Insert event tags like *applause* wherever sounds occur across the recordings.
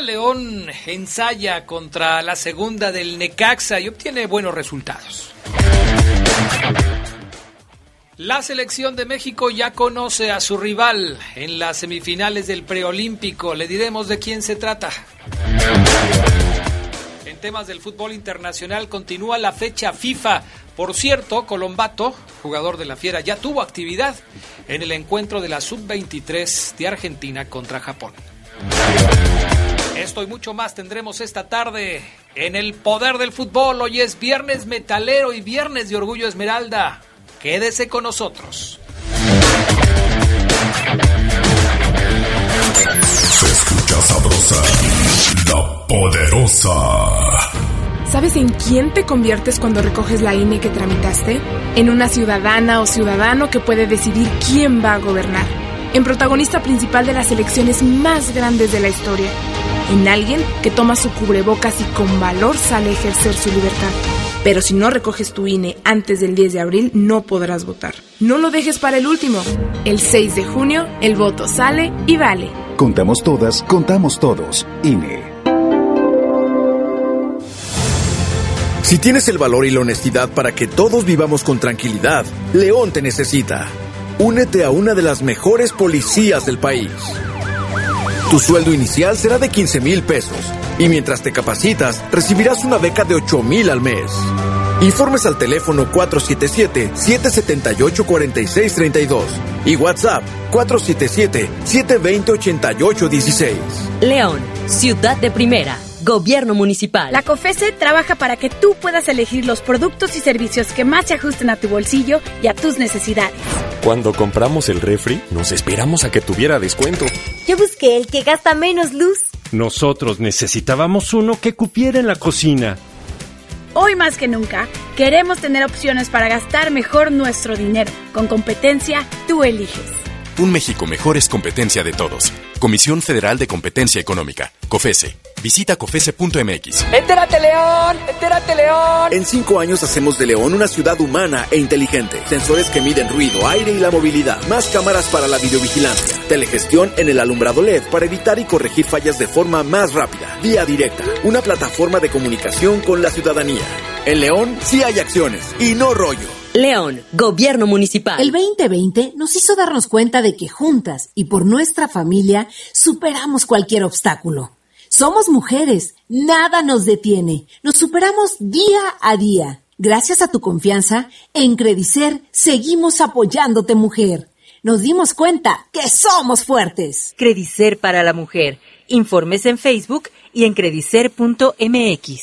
León ensaya contra la segunda del Necaxa y obtiene buenos resultados. La selección de México ya conoce a su rival en las semifinales del preolímpico. Le diremos de quién se trata. En temas del fútbol internacional continúa la fecha FIFA. Por cierto, Colombato, jugador de la Fiera, ya tuvo actividad en el encuentro de la Sub-23 de Argentina contra Japón. Esto y mucho más tendremos esta tarde en el poder del fútbol. Hoy es viernes metalero y viernes de orgullo esmeralda. Quédese con nosotros. Se escucha sabrosa, la poderosa. ¿Sabes en quién te conviertes cuando recoges la INE que tramitaste? En una ciudadana o ciudadano que puede decidir quién va a gobernar. En protagonista principal de las elecciones más grandes de la historia. En alguien que toma su cubrebocas y con valor sale a ejercer su libertad. Pero si no recoges tu INE antes del 10 de abril, no podrás votar. No lo dejes para el último. El 6 de junio, el voto sale y vale. Contamos todas, contamos todos. INE. Si tienes el valor y la honestidad para que todos vivamos con tranquilidad, León te necesita. Únete a una de las mejores policías del país. Tu sueldo inicial será de 15 mil pesos y mientras te capacitas recibirás una beca de 8 mil al mes. Informes al teléfono 477-778-4632 y WhatsApp 477-720-8816. León, ciudad de primera. Gobierno Municipal. La COFESE trabaja para que tú puedas elegir los productos y servicios que más se ajusten a tu bolsillo y a tus necesidades. Cuando compramos el refri, nos esperamos a que tuviera descuento. Yo busqué el que gasta menos luz. Nosotros necesitábamos uno que cupiera en la cocina. Hoy más que nunca, queremos tener opciones para gastar mejor nuestro dinero. Con competencia, tú eliges. Un México mejor es competencia de todos. Comisión Federal de Competencia Económica, COFESE. Visita COFESE.mx. ¡Entérate, León! ¡Entérate, León! En cinco años hacemos de León una ciudad humana e inteligente. Sensores que miden ruido, aire y la movilidad. Más cámaras para la videovigilancia. Telegestión en el alumbrado LED para evitar y corregir fallas de forma más rápida. Vía directa. Una plataforma de comunicación con la ciudadanía. En León sí hay acciones y no rollo. León, Gobierno Municipal. El 2020 nos hizo darnos cuenta de que juntas y por nuestra familia superamos cualquier obstáculo. Somos mujeres, nada nos detiene, nos superamos día a día. Gracias a tu confianza, en Credicer seguimos apoyándote mujer. Nos dimos cuenta que somos fuertes. Credicer para la mujer. Informes en Facebook y en credicer.mx.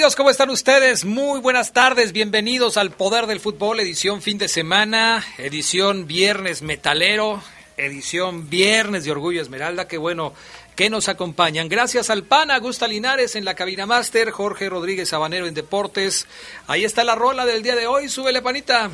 ¿Cómo están ustedes? Muy buenas tardes, bienvenidos al Poder del Fútbol, edición fin de semana, edición viernes metalero, edición viernes de Orgullo Esmeralda, qué bueno que nos acompañan. Gracias al PAN, Augusta Linares en la cabina máster, Jorge Rodríguez Sabanero en Deportes. Ahí está la rola del día de hoy, súbele panita.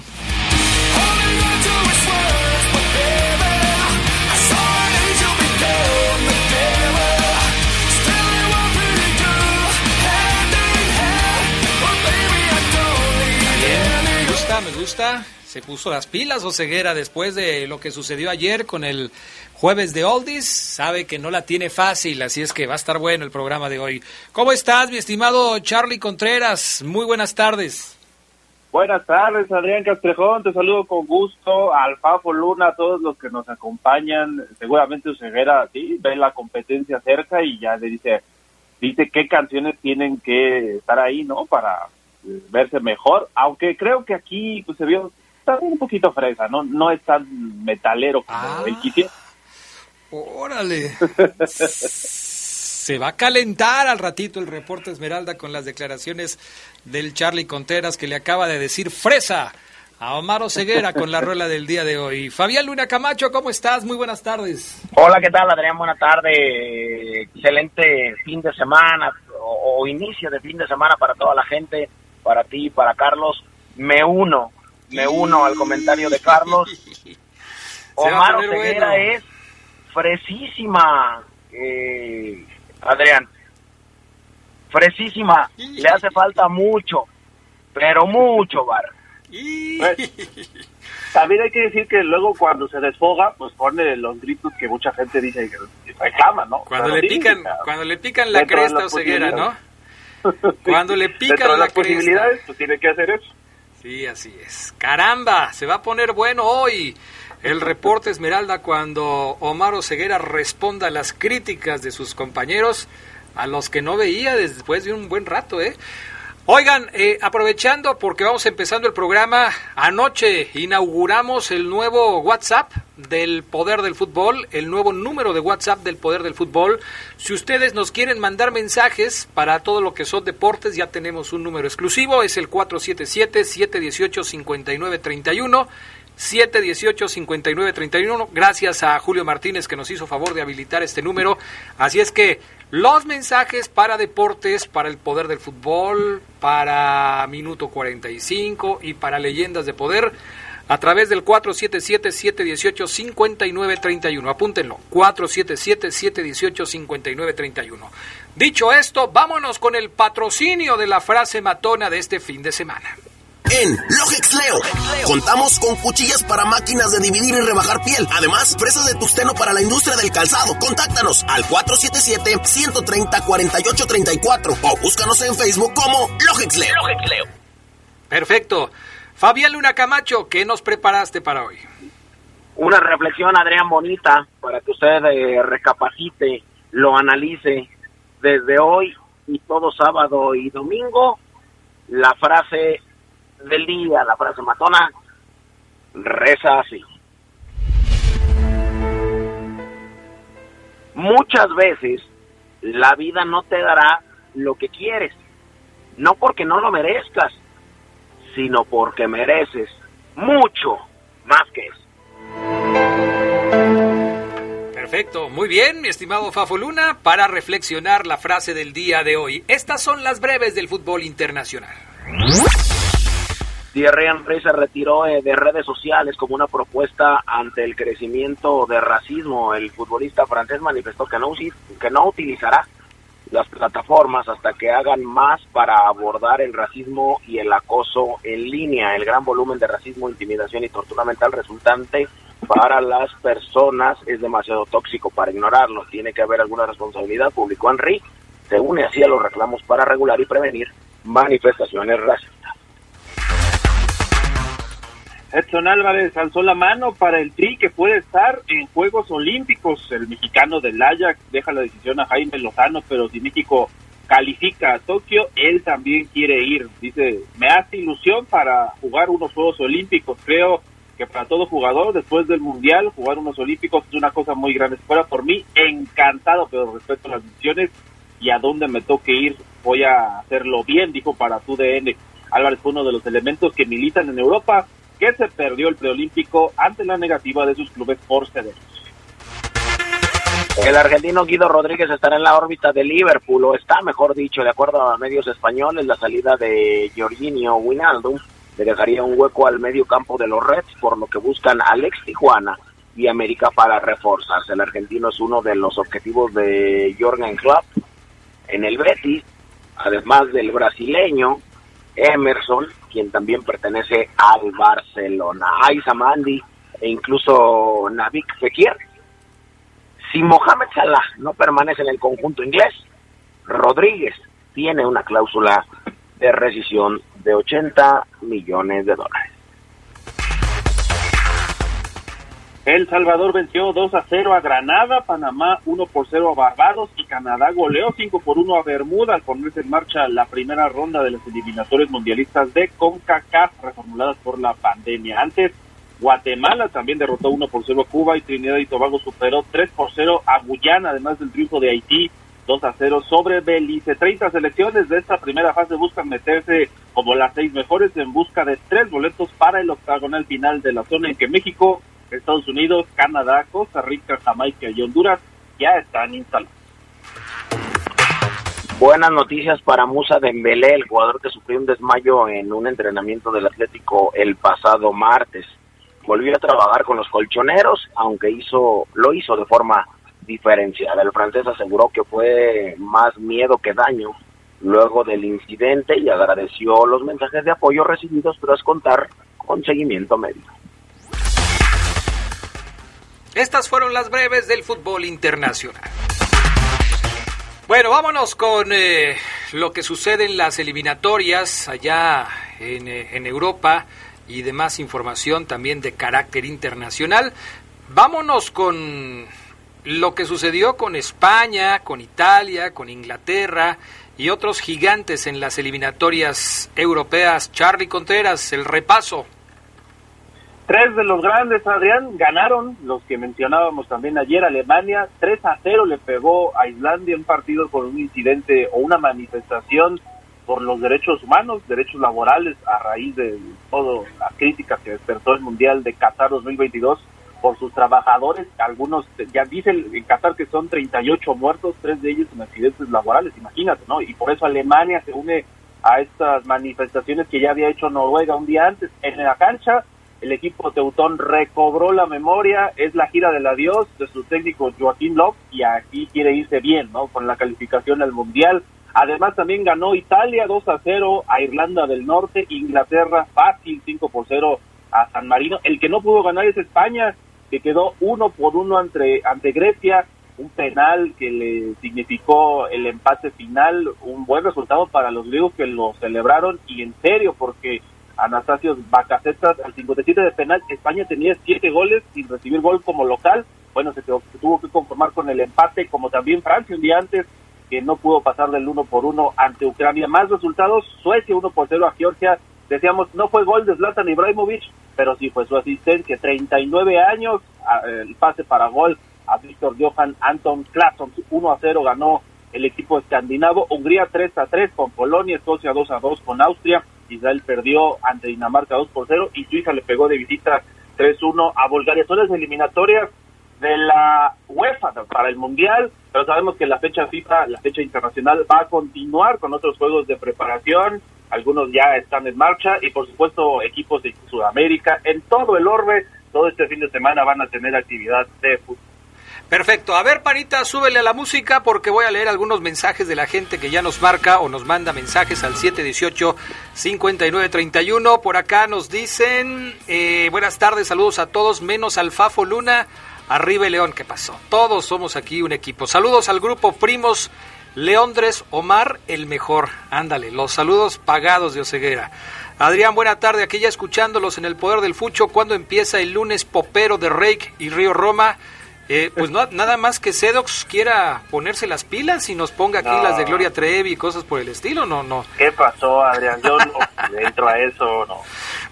Me gusta. se puso las pilas Oseguera después de lo que sucedió ayer con el jueves de Oldies. Sabe que no la tiene fácil, así es que va a estar bueno el programa de hoy. ¿Cómo estás, mi estimado Charlie Contreras? Muy buenas tardes. Buenas tardes, Adrián Castrejón. Te saludo con gusto. Al Fafo Luna, a todos los que nos acompañan. Seguramente Oseguera, sí, ve la competencia cerca y ya le dice, dice qué canciones tienen que estar ahí, ¿no? Para verse mejor. Aunque creo que aquí pues, se vio también un poquito fresa, ¿no? No es tan metalero como Ah. el quisiera. Órale. Se va a calentar al ratito el reporte Esmeralda con las declaraciones del Charlie Contreras que le acaba de decir fresa a Omar Ceguera con la rueda del día de hoy. Fabián Luna Camacho, ¿cómo estás? Muy buenas tardes. Hola, ¿qué tal, Adrián? Buenas tardes. Excelente fin de semana o, o inicio de fin de semana para toda la gente, para ti, para Carlos. Me uno, me uno al comentario de Carlos. *laughs* Omar Oseguera bueno. es fresísima, eh, Adrián. Fresísima. Le hace falta mucho, pero mucho, Bar. Pues, también hay que decir que luego cuando se desfoga, pues pone los gritos que mucha gente dice que reclama, ¿no? Cuando le pican, cuando le pican la cresta o ceguera, ¿no? Cuando le Dentro pican de la las posibilidades, pues tiene que hacer eso. Sí, así es. Caramba, se va a poner bueno hoy el reporte Esmeralda cuando Omar Ceguera responda a las críticas de sus compañeros a los que no veía después de un buen rato, ¿eh? Oigan, eh, aprovechando porque vamos empezando el programa, anoche inauguramos el nuevo WhatsApp del Poder del Fútbol, el nuevo número de WhatsApp del Poder del Fútbol. Si ustedes nos quieren mandar mensajes para todo lo que son deportes, ya tenemos un número exclusivo, es el 477-718-5931. 718-5931. Gracias a Julio Martínez que nos hizo favor de habilitar este número. Así es que los mensajes para deportes, para el poder del fútbol, para Minuto 45 y para Leyendas de Poder a través del 477-718-5931. Apúntenlo, 477-718-5931. Dicho esto, vámonos con el patrocinio de la frase matona de este fin de semana. En Logex Leo contamos con cuchillas para máquinas de dividir y rebajar piel. Además, fresas de tusteno para la industria del calzado. Contáctanos al 477-130-4834 o búscanos en Facebook como Logex Leo. Perfecto. Fabián Luna Camacho, ¿qué nos preparaste para hoy? Una reflexión, Adrián, bonita, para que usted eh, recapacite, lo analice desde hoy y todo sábado y domingo. La frase del día, la frase matona, reza así. Muchas veces la vida no te dará lo que quieres, no porque no lo merezcas, sino porque mereces mucho más que eso. Perfecto, muy bien, mi estimado Fafo Luna, para reflexionar la frase del día de hoy. Estas son las breves del fútbol internacional. Thierry Henry se retiró eh, de redes sociales como una propuesta ante el crecimiento de racismo. El futbolista francés manifestó que no, que no utilizará las plataformas hasta que hagan más para abordar el racismo y el acoso en línea. El gran volumen de racismo, intimidación y tortura mental resultante para las personas es demasiado tóxico para ignorarlo. Tiene que haber alguna responsabilidad, publicó Henry. Se une así a los reclamos para regular y prevenir manifestaciones racistas. Edson Álvarez alzó la mano para el Tri que puede estar en Juegos Olímpicos. El mexicano del Ajax deja la decisión a Jaime Lozano, pero si México califica a Tokio, él también quiere ir. Dice, me hace ilusión para jugar unos Juegos Olímpicos. Creo que para todo jugador, después del Mundial, jugar unos Olímpicos es una cosa muy grande. Fuera por mí, encantado, pero respeto las decisiones y a dónde me toque ir, voy a hacerlo bien, dijo para tu DN. Álvarez fue uno de los elementos que militan en Europa que se perdió el preolímpico ante la negativa de sus clubes por cederos. El argentino Guido Rodríguez estará en la órbita de Liverpool, o está, mejor dicho, de acuerdo a medios españoles, la salida de Jorginho Wijnaldum le dejaría un hueco al medio campo de los Reds, por lo que buscan al ex Tijuana y América para reforzarse. El argentino es uno de los objetivos de Jorgen Klopp en el Betis, además del brasileño, Emerson, quien también pertenece al Barcelona. Aiza Mandi e incluso Navik Fekir. Si Mohamed Salah no permanece en el conjunto inglés, Rodríguez tiene una cláusula de rescisión de 80 millones de dólares. El Salvador venció 2 a 0 a Granada, Panamá 1 por 0 a Barbados y Canadá goleó 5 por 1 a Bermuda al ponerse en marcha la primera ronda de los eliminatorios mundialistas de CONCACAF reformuladas por la pandemia. Antes, Guatemala también derrotó 1 por 0 a Cuba y Trinidad y Tobago superó 3 por 0 a Guyana, además del triunfo de Haití 2 a 0 sobre Belice. 30 selecciones de esta primera fase buscan meterse como las seis mejores en busca de tres boletos para el octagonal final de la zona en que México Estados Unidos, Canadá, Costa Rica, Jamaica y Honduras ya están instalados. Buenas noticias para Musa Dembélé, el jugador que sufrió un desmayo en un entrenamiento del Atlético el pasado martes. Volvió a trabajar con los colchoneros, aunque hizo lo hizo de forma diferenciada. El francés aseguró que fue más miedo que daño luego del incidente y agradeció los mensajes de apoyo recibidos tras contar con seguimiento médico. Estas fueron las breves del fútbol internacional. Bueno, vámonos con eh, lo que sucede en las eliminatorias allá en, eh, en, Europa y demás información también de carácter internacional. Vámonos con lo que sucedió con España, con Italia, con Inglaterra y otros gigantes en las eliminatorias europeas. Charlie Contreras, el repaso. Tres de los grandes, Adrián, ganaron, los que mencionábamos también ayer, Alemania, 3 a 0 le pegó a Islandia un partido con un incidente o una manifestación por los derechos humanos, derechos laborales, a raíz de toda la crítica que despertó el Mundial de Qatar 2022 por sus trabajadores, algunos ya dicen en Qatar que son 38 muertos, tres de ellos en accidentes laborales, imagínate, ¿no? Y por eso Alemania se une a estas manifestaciones que ya había hecho Noruega un día antes. En la cancha el equipo teutón recobró la memoria, es la gira del adiós de su técnico Joaquín Love y aquí quiere irse bien, ¿no? Con la calificación al Mundial. Además también ganó Italia 2 a 0 a Irlanda del Norte, Inglaterra fácil 5 por 0 a San Marino. El que no pudo ganar es España, que quedó uno por uno ante, ante Grecia, un penal que le significó el empate final, un buen resultado para los griegos que lo celebraron y en serio porque Anastasio Bacacetas al 57 de penal. España tenía siete goles sin recibir gol como local. Bueno, se, tuvo que conformar con el empate, como también Francia un día antes, que no pudo pasar del uno por uno ante Ucrania. Más resultados, Suecia 1 por 0 a Georgia. Decíamos, no fue gol de Zlatan Ibrahimovic, pero sí fue su asistencia. 39 años, el pase para gol a Víctor Johan Anton Klaasson. 1 a 0 ganó el equipo escandinavo. Hungría 3 a 3 con Polonia, Escocia 2 a 2 con Austria. Israel perdió ante Dinamarca 2 por 0 y Suiza le pegó de visita 3-1 a Bulgaria. Son las eliminatorias de la UEFA para el Mundial, pero sabemos que la fecha FIFA, la fecha internacional, va a continuar con otros juegos de preparación. Algunos ya están en marcha y, por supuesto, equipos de Sudamérica. En todo el orbe, todo este fin de semana van a tener actividad de fútbol. Perfecto. A ver, Panita, súbele a la música porque voy a leer algunos mensajes de la gente que ya nos marca o nos manda mensajes al 718-5931. Por acá nos dicen, eh, buenas tardes, saludos a todos, menos al Fafo Luna. Arriba León, ¿qué pasó? Todos somos aquí un equipo. Saludos al grupo Primos Leondres Omar, el mejor. Ándale, los saludos pagados de Oceguera. Adrián, buena tarde. Aquí ya escuchándolos en el Poder del Fucho. cuando empieza el lunes popero de Reik y Río Roma? Eh, pues no, nada más que Sedox quiera ponerse las pilas y nos ponga aquí las de Gloria Trevi y cosas por el estilo, no, no. ¿Qué pasó, Adrián? Yo no *laughs* entro a eso, no.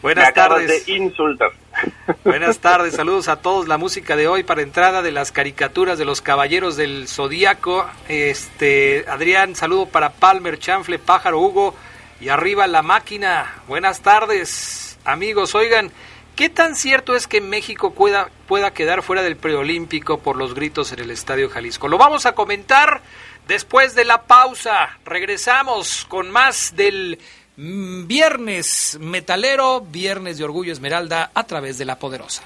Buenas tardes. De insultar. *laughs* Buenas tardes, saludos a todos. La música de hoy para entrada de las caricaturas de los caballeros del zodíaco. Este, Adrián, saludo para Palmer, Chanfle, Pájaro, Hugo y arriba la máquina. Buenas tardes, amigos. Oigan, ¿Qué tan cierto es que México pueda, pueda quedar fuera del preolímpico por los gritos en el Estadio Jalisco? Lo vamos a comentar después de la pausa. Regresamos con más del mm, viernes metalero, viernes de Orgullo Esmeralda a través de La Poderosa.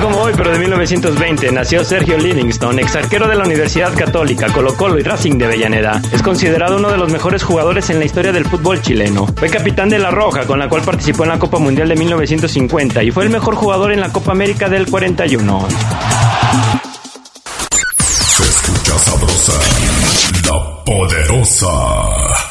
Como hoy, pero de 1920, nació Sergio Livingston, ex arquero de la Universidad Católica, Colo Colo y Racing de Avellaneda. Es considerado uno de los mejores jugadores en la historia del fútbol chileno. Fue capitán de La Roja, con la cual participó en la Copa Mundial de 1950 y fue el mejor jugador en la Copa América del 41. Se escucha sabrosa, la poderosa.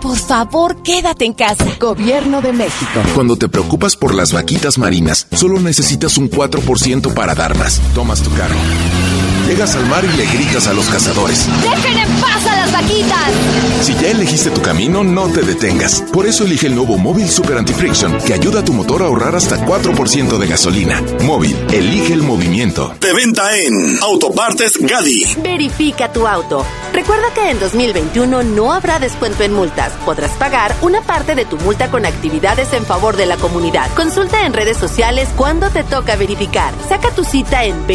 por favor, quédate en casa. Gobierno de México. Cuando te preocupas por las vaquitas marinas, solo necesitas un 4% para dar más. Tomas tu carro. Llegas al mar y le gritas a los cazadores. ¡Dejen en paz a las vaquitas! Si ya elegiste tu camino, no te detengas. Por eso elige el nuevo Móvil Super Anti-Friction, que ayuda a tu motor a ahorrar hasta 4% de gasolina. Móvil, elige el movimiento. De venta en Autopartes Gadi. Verifica tu auto. Recuerda que en 2021 no habrá descuento en multas. Podrás pagar una parte de tu multa con actividades en favor de la comunidad. Consulta en redes sociales cuándo te toca verificar. Saca tu cita en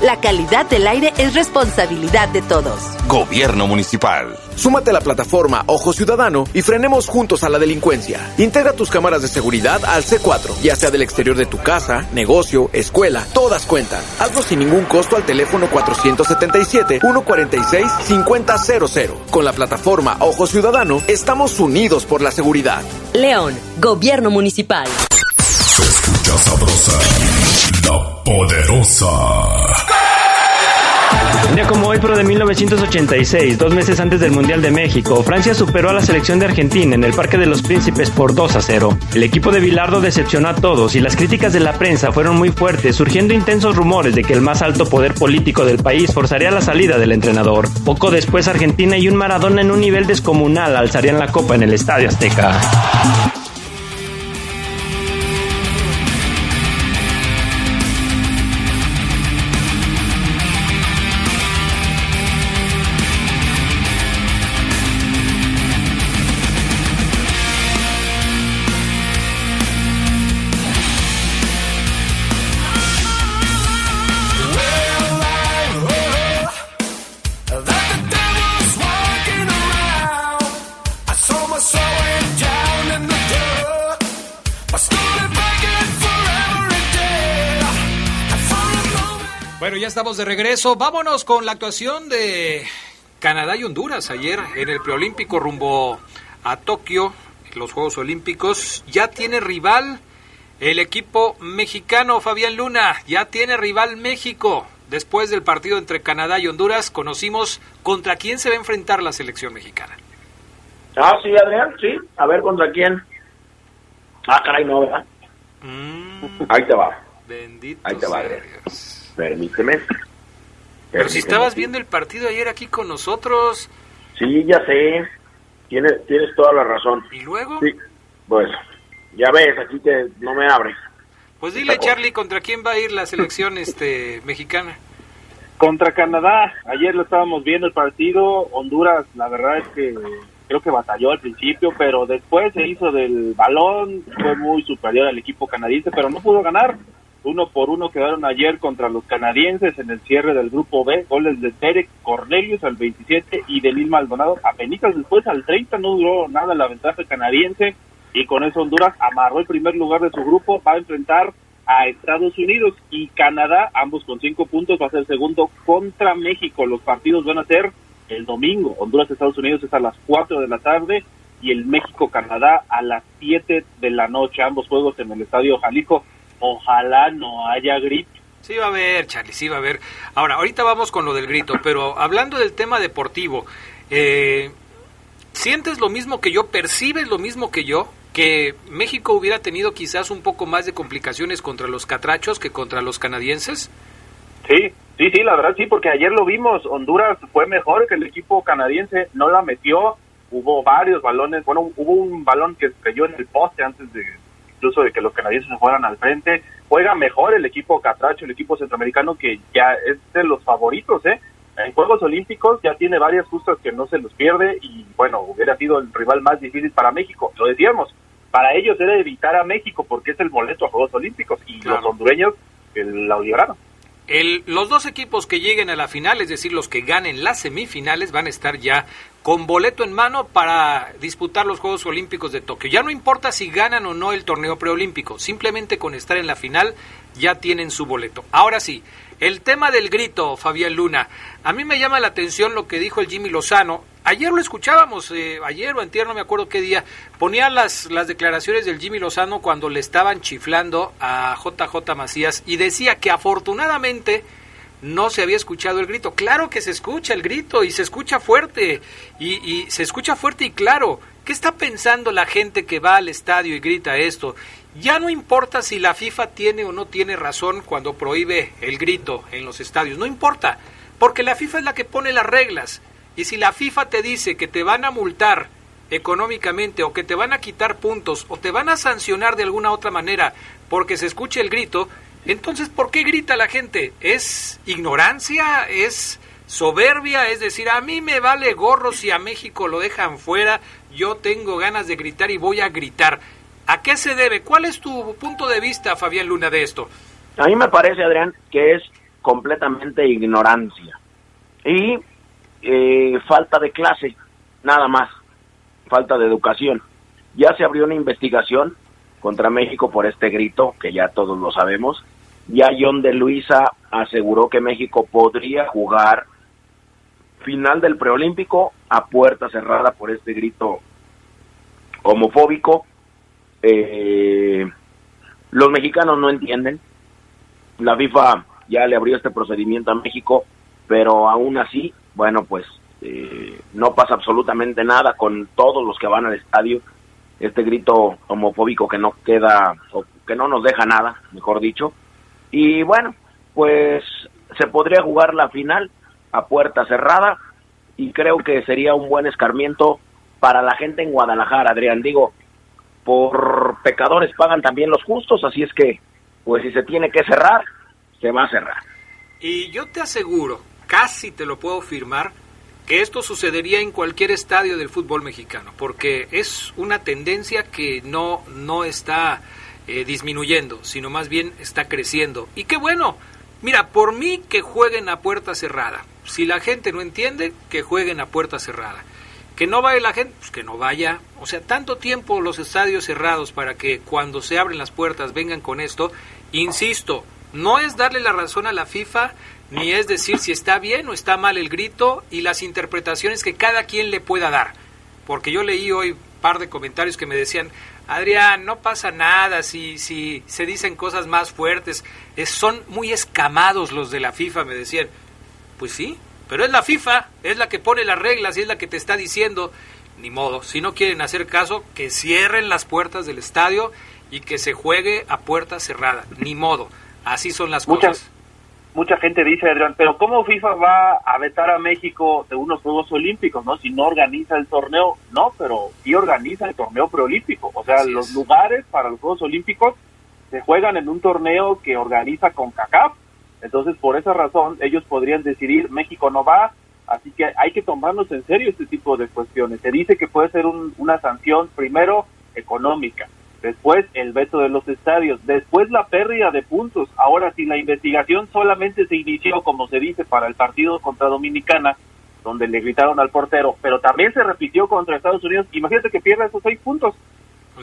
La calidad del aire es responsabilidad de todos. Gobierno Municipal. Súmate a la plataforma Ojo Ciudadano y frenemos juntos a la delincuencia. Integra tus cámaras de seguridad al C4, ya sea del exterior de tu casa, negocio, escuela, todas cuentan. Hazlo sin ningún costo al teléfono 477-146-5000. Con la plataforma Ojo Ciudadano, estamos unidos por la seguridad. León, Gobierno Municipal. Se escucha sabrosa, la poderosa. Un día como hoy, pero de 1986, dos meses antes del Mundial de México, Francia superó a la selección de Argentina en el Parque de los Príncipes por 2 a 0. El equipo de Bilardo decepcionó a todos y las críticas de la prensa fueron muy fuertes, surgiendo intensos rumores de que el más alto poder político del país forzaría la salida del entrenador. Poco después, Argentina y un Maradona en un nivel descomunal alzarían la copa en el Estadio Azteca. Estamos de regreso. Vámonos con la actuación de Canadá y Honduras ayer en el preolímpico rumbo a Tokio, los Juegos Olímpicos. Ya tiene rival el equipo mexicano, Fabián Luna. Ya tiene rival México. Después del partido entre Canadá y Honduras, conocimos contra quién se va a enfrentar la selección mexicana. Ah, sí, Adrián, sí. A ver, ¿contra quién? Ah, caray, no, ¿verdad? Ahí te va. Bendito Ahí te va, Adrián. Dios. Permíteme. Pero si estabas viendo el partido ayer aquí con nosotros, Sí, ya sé. Tienes, tienes toda la razón. ¿y luego? Sí, pues, ya ves, aquí que no me abre. Pues dile, Charlie, ¿contra quién va a ir la selección *laughs* este mexicana? Contra Canadá, ayer lo estábamos viendo el partido, Honduras, la verdad es que creo que batalló al principio, pero después se hizo del balón, fue muy superior al equipo canadiense, pero no pudo ganar. Uno por uno quedaron ayer contra los canadienses en el cierre del grupo B, goles de Derek Cornelius al 27 y de Lil Maldonado. Apenas después al 30 no duró nada la ventaja canadiense y con eso Honduras amarró el primer lugar de su grupo, va a enfrentar a Estados Unidos y Canadá, ambos con cinco puntos, va a ser segundo contra México. Los partidos van a ser el domingo. Honduras-Estados Unidos es a las 4 de la tarde y el México-Canadá a las 7 de la noche. Ambos juegos en el Estadio Jalisco. Ojalá no haya grip Sí va a haber, Charlie, sí va a haber. Ahora, ahorita vamos con lo del grito, pero hablando del tema deportivo, eh, ¿sientes lo mismo que yo? ¿Percibes lo mismo que yo? que México hubiera tenido quizás un poco más de complicaciones contra los catrachos que contra los canadienses? Sí, sí, sí, la verdad sí, porque ayer lo vimos, Honduras fue mejor que el equipo canadiense, no la metió, hubo varios balones, bueno, hubo un balón que cayó en el poste antes de incluso de que los canadienses se fueran al frente, juega mejor el equipo catracho, el equipo centroamericano que ya es de los favoritos, ¿eh? En Juegos Olímpicos ya tiene varias justas que no se los pierde y bueno, hubiera sido el rival más difícil para México. Lo decíamos, para ellos era evitar a México porque es el boleto a Juegos Olímpicos y los hondureños la libraron. El, los dos equipos que lleguen a la final, es decir, los que ganen las semifinales, van a estar ya con boleto en mano para disputar los Juegos Olímpicos de Tokio. Ya no importa si ganan o no el torneo preolímpico, simplemente con estar en la final ya tienen su boleto. Ahora sí, el tema del grito, Fabián Luna. A mí me llama la atención lo que dijo el Jimmy Lozano. Ayer lo escuchábamos, eh, ayer o antier, no me acuerdo qué día, ponía las, las declaraciones del Jimmy Lozano cuando le estaban chiflando a JJ Macías y decía que afortunadamente no se había escuchado el grito. Claro que se escucha el grito y se escucha fuerte y, y se escucha fuerte y claro. ¿Qué está pensando la gente que va al estadio y grita esto? Ya no importa si la FIFA tiene o no tiene razón cuando prohíbe el grito en los estadios, no importa, porque la FIFA es la que pone las reglas. Y si la FIFA te dice que te van a multar económicamente o que te van a quitar puntos o te van a sancionar de alguna otra manera porque se escuche el grito, entonces ¿por qué grita la gente? ¿Es ignorancia? ¿Es soberbia? Es decir, a mí me vale gorro si a México lo dejan fuera, yo tengo ganas de gritar y voy a gritar. ¿A qué se debe? ¿Cuál es tu punto de vista, Fabián Luna, de esto? A mí me parece, Adrián, que es completamente ignorancia y eh, falta de clase, nada más, falta de educación. Ya se abrió una investigación contra México por este grito, que ya todos lo sabemos. Ya John de Luisa aseguró que México podría jugar final del preolímpico a puerta cerrada por este grito homofóbico eh, los mexicanos no entienden. La FIFA ya le abrió este procedimiento a México, pero aún así, bueno, pues eh, no pasa absolutamente nada con todos los que van al estadio. Este grito homofóbico que no queda, o que no nos deja nada, mejor dicho. Y bueno, pues se podría jugar la final a puerta cerrada y creo que sería un buen escarmiento para la gente en Guadalajara, Adrián. Digo, por pecadores pagan también los justos, así es que, pues si se tiene que cerrar, se va a cerrar. Y yo te aseguro, casi te lo puedo firmar, que esto sucedería en cualquier estadio del fútbol mexicano, porque es una tendencia que no, no está eh, disminuyendo, sino más bien está creciendo. Y qué bueno, mira, por mí que jueguen a puerta cerrada. Si la gente no entiende, que jueguen a puerta cerrada. Que no vaya la gente, pues que no vaya. O sea, tanto tiempo los estadios cerrados para que cuando se abren las puertas vengan con esto. Insisto, no es darle la razón a la FIFA, ni es decir si está bien o está mal el grito y las interpretaciones que cada quien le pueda dar. Porque yo leí hoy un par de comentarios que me decían, Adrián, no pasa nada si, si se dicen cosas más fuertes. Es, son muy escamados los de la FIFA, me decían. Pues sí, pero es la FIFA, es la que pone las reglas y es la que te está diciendo, ni modo, si no quieren hacer caso, que cierren las puertas del estadio y que se juegue a puerta cerrada, ni modo, así son las cosas. Mucha gente dice, Adrián, pero ¿cómo FIFA va a vetar a México de unos Juegos Olímpicos, no? Si no organiza el torneo, no, pero sí organiza el torneo preolímpico. O sea, los lugares para los Juegos Olímpicos se juegan en un torneo que organiza con CACAF entonces, por esa razón, ellos podrían decidir, México no va, así que hay que tomarnos en serio este tipo de cuestiones. Se dice que puede ser una sanción, primero, económica, después el veto de los estadios, después la pérdida de puntos. Ahora, si la investigación solamente se inició, como se dice, para el partido contra Dominicana, donde le gritaron al portero, pero también se repitió contra Estados Unidos, imagínate que pierda esos seis puntos.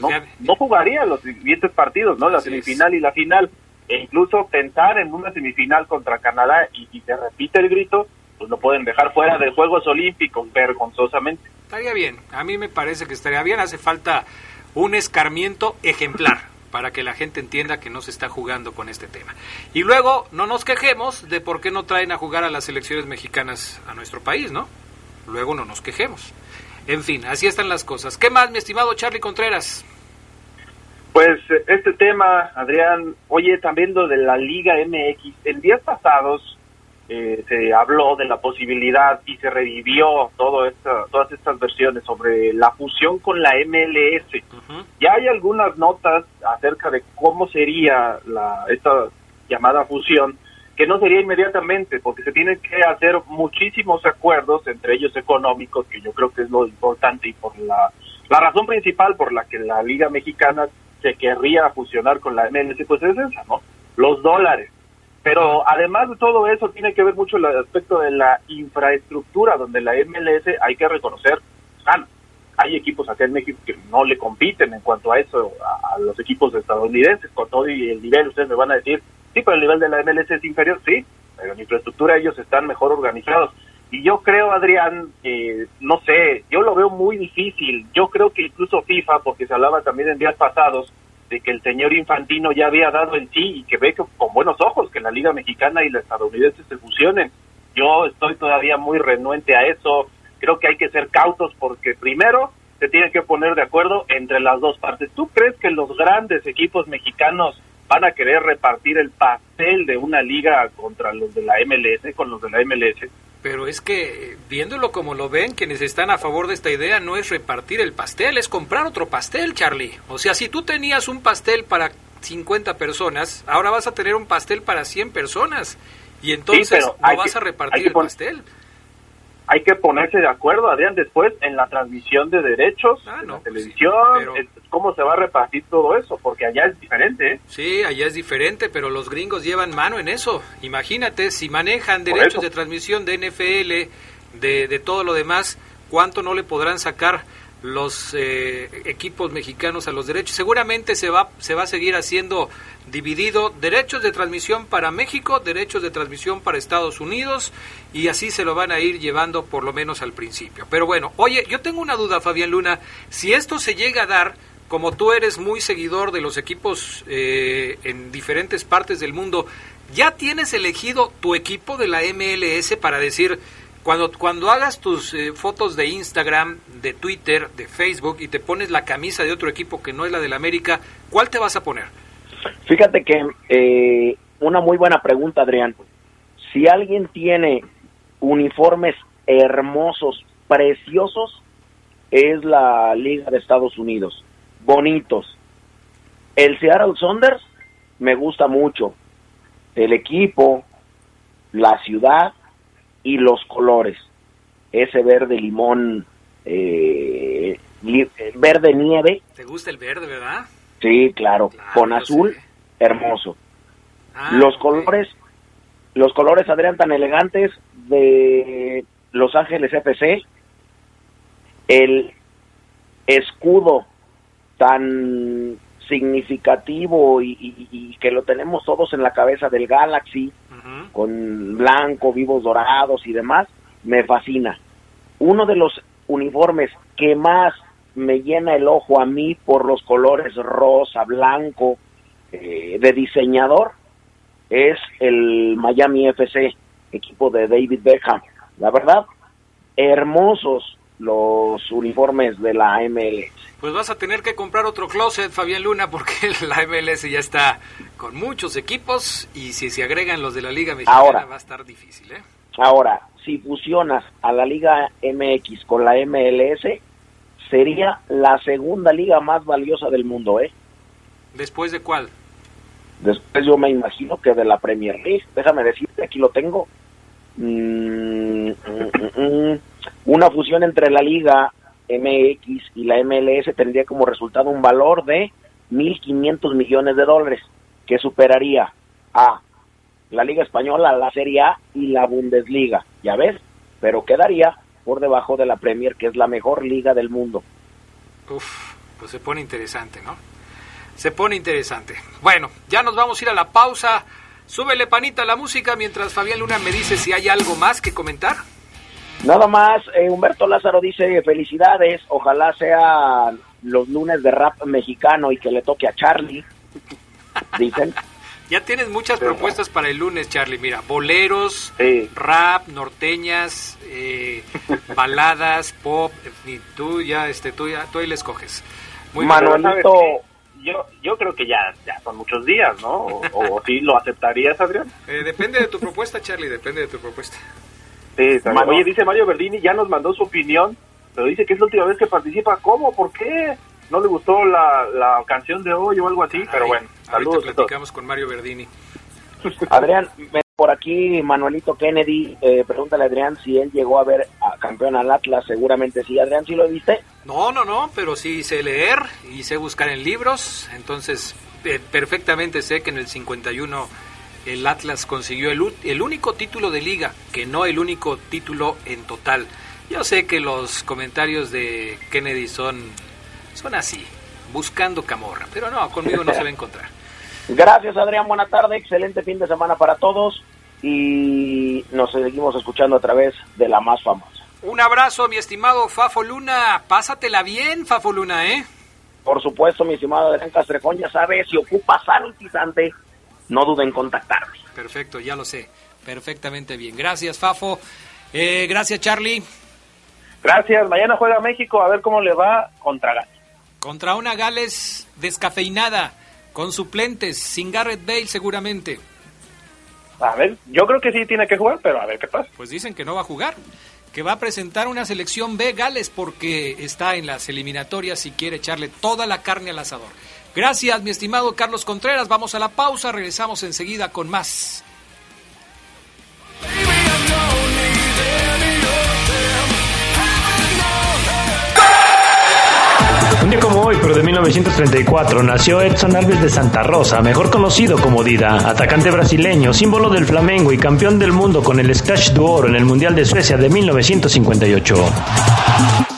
No, no jugaría los siguientes partidos, ¿no? La semifinal y la final e incluso pensar en una semifinal contra Canadá y si se repite el grito, pues lo pueden dejar fuera de Juegos Olímpicos vergonzosamente. Estaría bien, a mí me parece que estaría bien, hace falta un escarmiento ejemplar, para que la gente entienda que no se está jugando con este tema. Y luego no nos quejemos de por qué no traen a jugar a las selecciones mexicanas a nuestro país, ¿no? Luego no nos quejemos. En fin, así están las cosas. ¿Qué más, mi estimado Charlie Contreras? Pues este tema, Adrián, oye, también lo de la Liga MX. En días pasados eh, se habló de la posibilidad y se revivió todo esta, todas estas versiones sobre la fusión con la MLS. Ya hay algunas notas acerca de cómo sería la, esta llamada fusión, que no sería inmediatamente, porque se tienen que hacer muchísimos acuerdos, entre ellos económicos, que yo creo que es lo importante y por la, la razón principal por la que la Liga Mexicana se querría fusionar con la MLS, pues es esa, ¿no? Los dólares pero además de todo eso, tiene que ver mucho el aspecto de la infraestructura, donde la MLS hay que reconocer, ah, hay equipos acá en México que no le compiten en cuanto a eso, a, los equipos estadounidenses, con todo y el nivel, ustedes me van a decir, sí, pero el nivel de la MLS es inferior, sí, pero en infraestructura ellos están mejor organizados. Y yo creo, Adrián, no sé, yo lo veo muy difícil. Yo creo que incluso FIFA, porque se hablaba también en días pasados, de que el señor Infantino ya había dado en sí y que ve con buenos ojos que la Liga Mexicana y la estadounidense se fusionen. Yo estoy todavía muy renuente a eso. Creo que hay que ser cautos porque primero se tiene que poner de acuerdo entre las dos partes. ¿Tú crees que los grandes equipos mexicanos van a querer repartir el pastel de una liga contra los de la MLS, con los de la MLS? Pero es que, viéndolo como lo ven, quienes están a favor de esta idea no es repartir el pastel, es comprar otro pastel, Charlie. O sea, si tú tenías un pastel para 50 personas, ahora vas a tener un pastel para 100 personas. Y entonces no vas a repartir el pastel hay que ponerse de acuerdo, Adrián, después en la transmisión de derechos, ah, en la pues televisión, cómo se va a repartir todo eso, porque allá es diferente. ¿eh? Sí, allá es diferente, pero los gringos llevan mano en eso. Imagínate, si manejan derechos de transmisión de NFL, de, de todo lo demás, ¿cuánto no le podrán sacar? Los eh, equipos mexicanos a los derechos. Seguramente se va, se va a seguir haciendo dividido derechos de transmisión para México, derechos de transmisión para Estados Unidos y así se lo van a ir llevando por lo menos al principio. Pero bueno, oye, yo tengo una duda, Fabián Luna, si esto se llega a dar, como tú eres muy seguidor de los equipos eh, en diferentes partes del mundo, ¿ya tienes elegido tu equipo de la MLS para decir cuando, cuando hagas tus eh, fotos de Instagram, de Twitter, de Facebook y te pones la camisa de otro equipo que no es la del América, ¿cuál te vas a poner? Fíjate que eh, una muy buena pregunta, Adrián. Si alguien tiene uniformes hermosos, preciosos, es la Liga de Estados Unidos. Bonitos. El Seattle Saunders me gusta mucho. El equipo, la ciudad, y los colores. Ese verde limón, eh, verde nieve. ¿Te gusta el verde, verdad? Sí, claro. Con azul, hermoso. Ah, los colores, los colores, Adrián, tan elegantes de Los Ángeles FC. El escudo tan significativo y, que lo tenemos todos en la cabeza del Galaxy, con blanco, vivos dorados y demás, me fascina. Uno de los uniformes que más me llena el ojo a mí por los colores rosa, blanco, eh, de diseñador, es el Miami FC, equipo de David Beckham. La verdad, hermosos los uniformes de la MLS. Pues vas a tener que comprar otro closet, Fabián Luna, porque *laughs* la MLS ya está con muchos equipos y si se agregan los de la Liga Mexicana va a estar difícil. ¿eh? Ahora, si fusionas a la Liga MX con la MLS, sería la segunda liga más valiosa del mundo, ¿eh? ¿Después de cuál? Después yo me imagino que de la Premier League. Déjame decirte, aquí lo tengo. Mm, mm, mm, una fusión entre la Liga MX y la MLS tendría como resultado un valor de 1.500 millones de dólares, que superaría a la Liga Española, la Serie A y la Bundesliga, ya ves, pero quedaría por debajo de la Premier, que es la mejor liga del mundo. Uf, pues se pone interesante, ¿no? Se pone interesante. Bueno, ya nos vamos a ir a la pausa. Súbele panita la música mientras Fabián Luna me dice si hay algo más que comentar. Nada más, eh, Humberto Lázaro dice felicidades, ojalá sea los lunes de rap mexicano y que le toque a Charlie. *laughs* Dicen. Ya tienes muchas propuestas para el lunes, Charlie. Mira, boleros, rap, norteñas, eh, *laughs* baladas, pop. Y tú ya, este, tú ya, tú ahí le escoges. Muy Manuelito, yo, yo creo que ya, ya son muchos días, ¿no? ¿O, si lo aceptarías, Adrián? Eh, depende de tu propuesta, Charlie, depende de tu propuesta. Sí, Oye, dice Mario Verdini, ya nos mandó su opinión, pero dice que es la última vez que participa. ¿Cómo? ¿Por qué? ¿No le gustó la, la canción de hoy o algo así? pero bueno. Saludos. platicamos con Mario Verdini. *laughs* Adrián, por aquí Manuelito Kennedy, eh, pregúntale a Adrián si él llegó a ver a campeón al Atlas, seguramente sí. Adrián, ¿sí lo viste? No, no, no, pero sí sé leer y sé buscar en libros, entonces eh, perfectamente sé que en el 51 el Atlas consiguió el, el único título de liga, que no el único título en total. Yo sé que los comentarios de Kennedy son, son así, buscando camorra, pero no, conmigo no se va a encontrar. *laughs* Gracias, Adrián. Buena tarde. Excelente fin de semana para todos. Y nos seguimos escuchando a través de la más famosa. Un abrazo, mi estimado Fafo Luna. Pásatela bien, Fafo Luna, ¿eh? Por supuesto, mi estimado Adrián Castrejón. Ya sabe, si ocupa sanitizante, no duden en contactarme. Perfecto, ya lo sé. Perfectamente bien. Gracias, Fafo. Eh, gracias, Charlie. Gracias. Mañana juega México. A ver cómo le va contra Gales. Contra una Gales descafeinada con suplentes, sin Garrett Bale seguramente. A ver, yo creo que sí tiene que jugar, pero a ver qué pasa. Pues dicen que no va a jugar, que va a presentar una selección B Gales porque está en las eliminatorias y quiere echarle toda la carne al asador. Gracias, mi estimado Carlos Contreras. Vamos a la pausa, regresamos enseguida con más. Un día como hoy, pero de 1934, nació Edson Alves de Santa Rosa, mejor conocido como Dida, atacante brasileño, símbolo del Flamengo y campeón del mundo con el Scratch Oro en el Mundial de Suecia de 1958.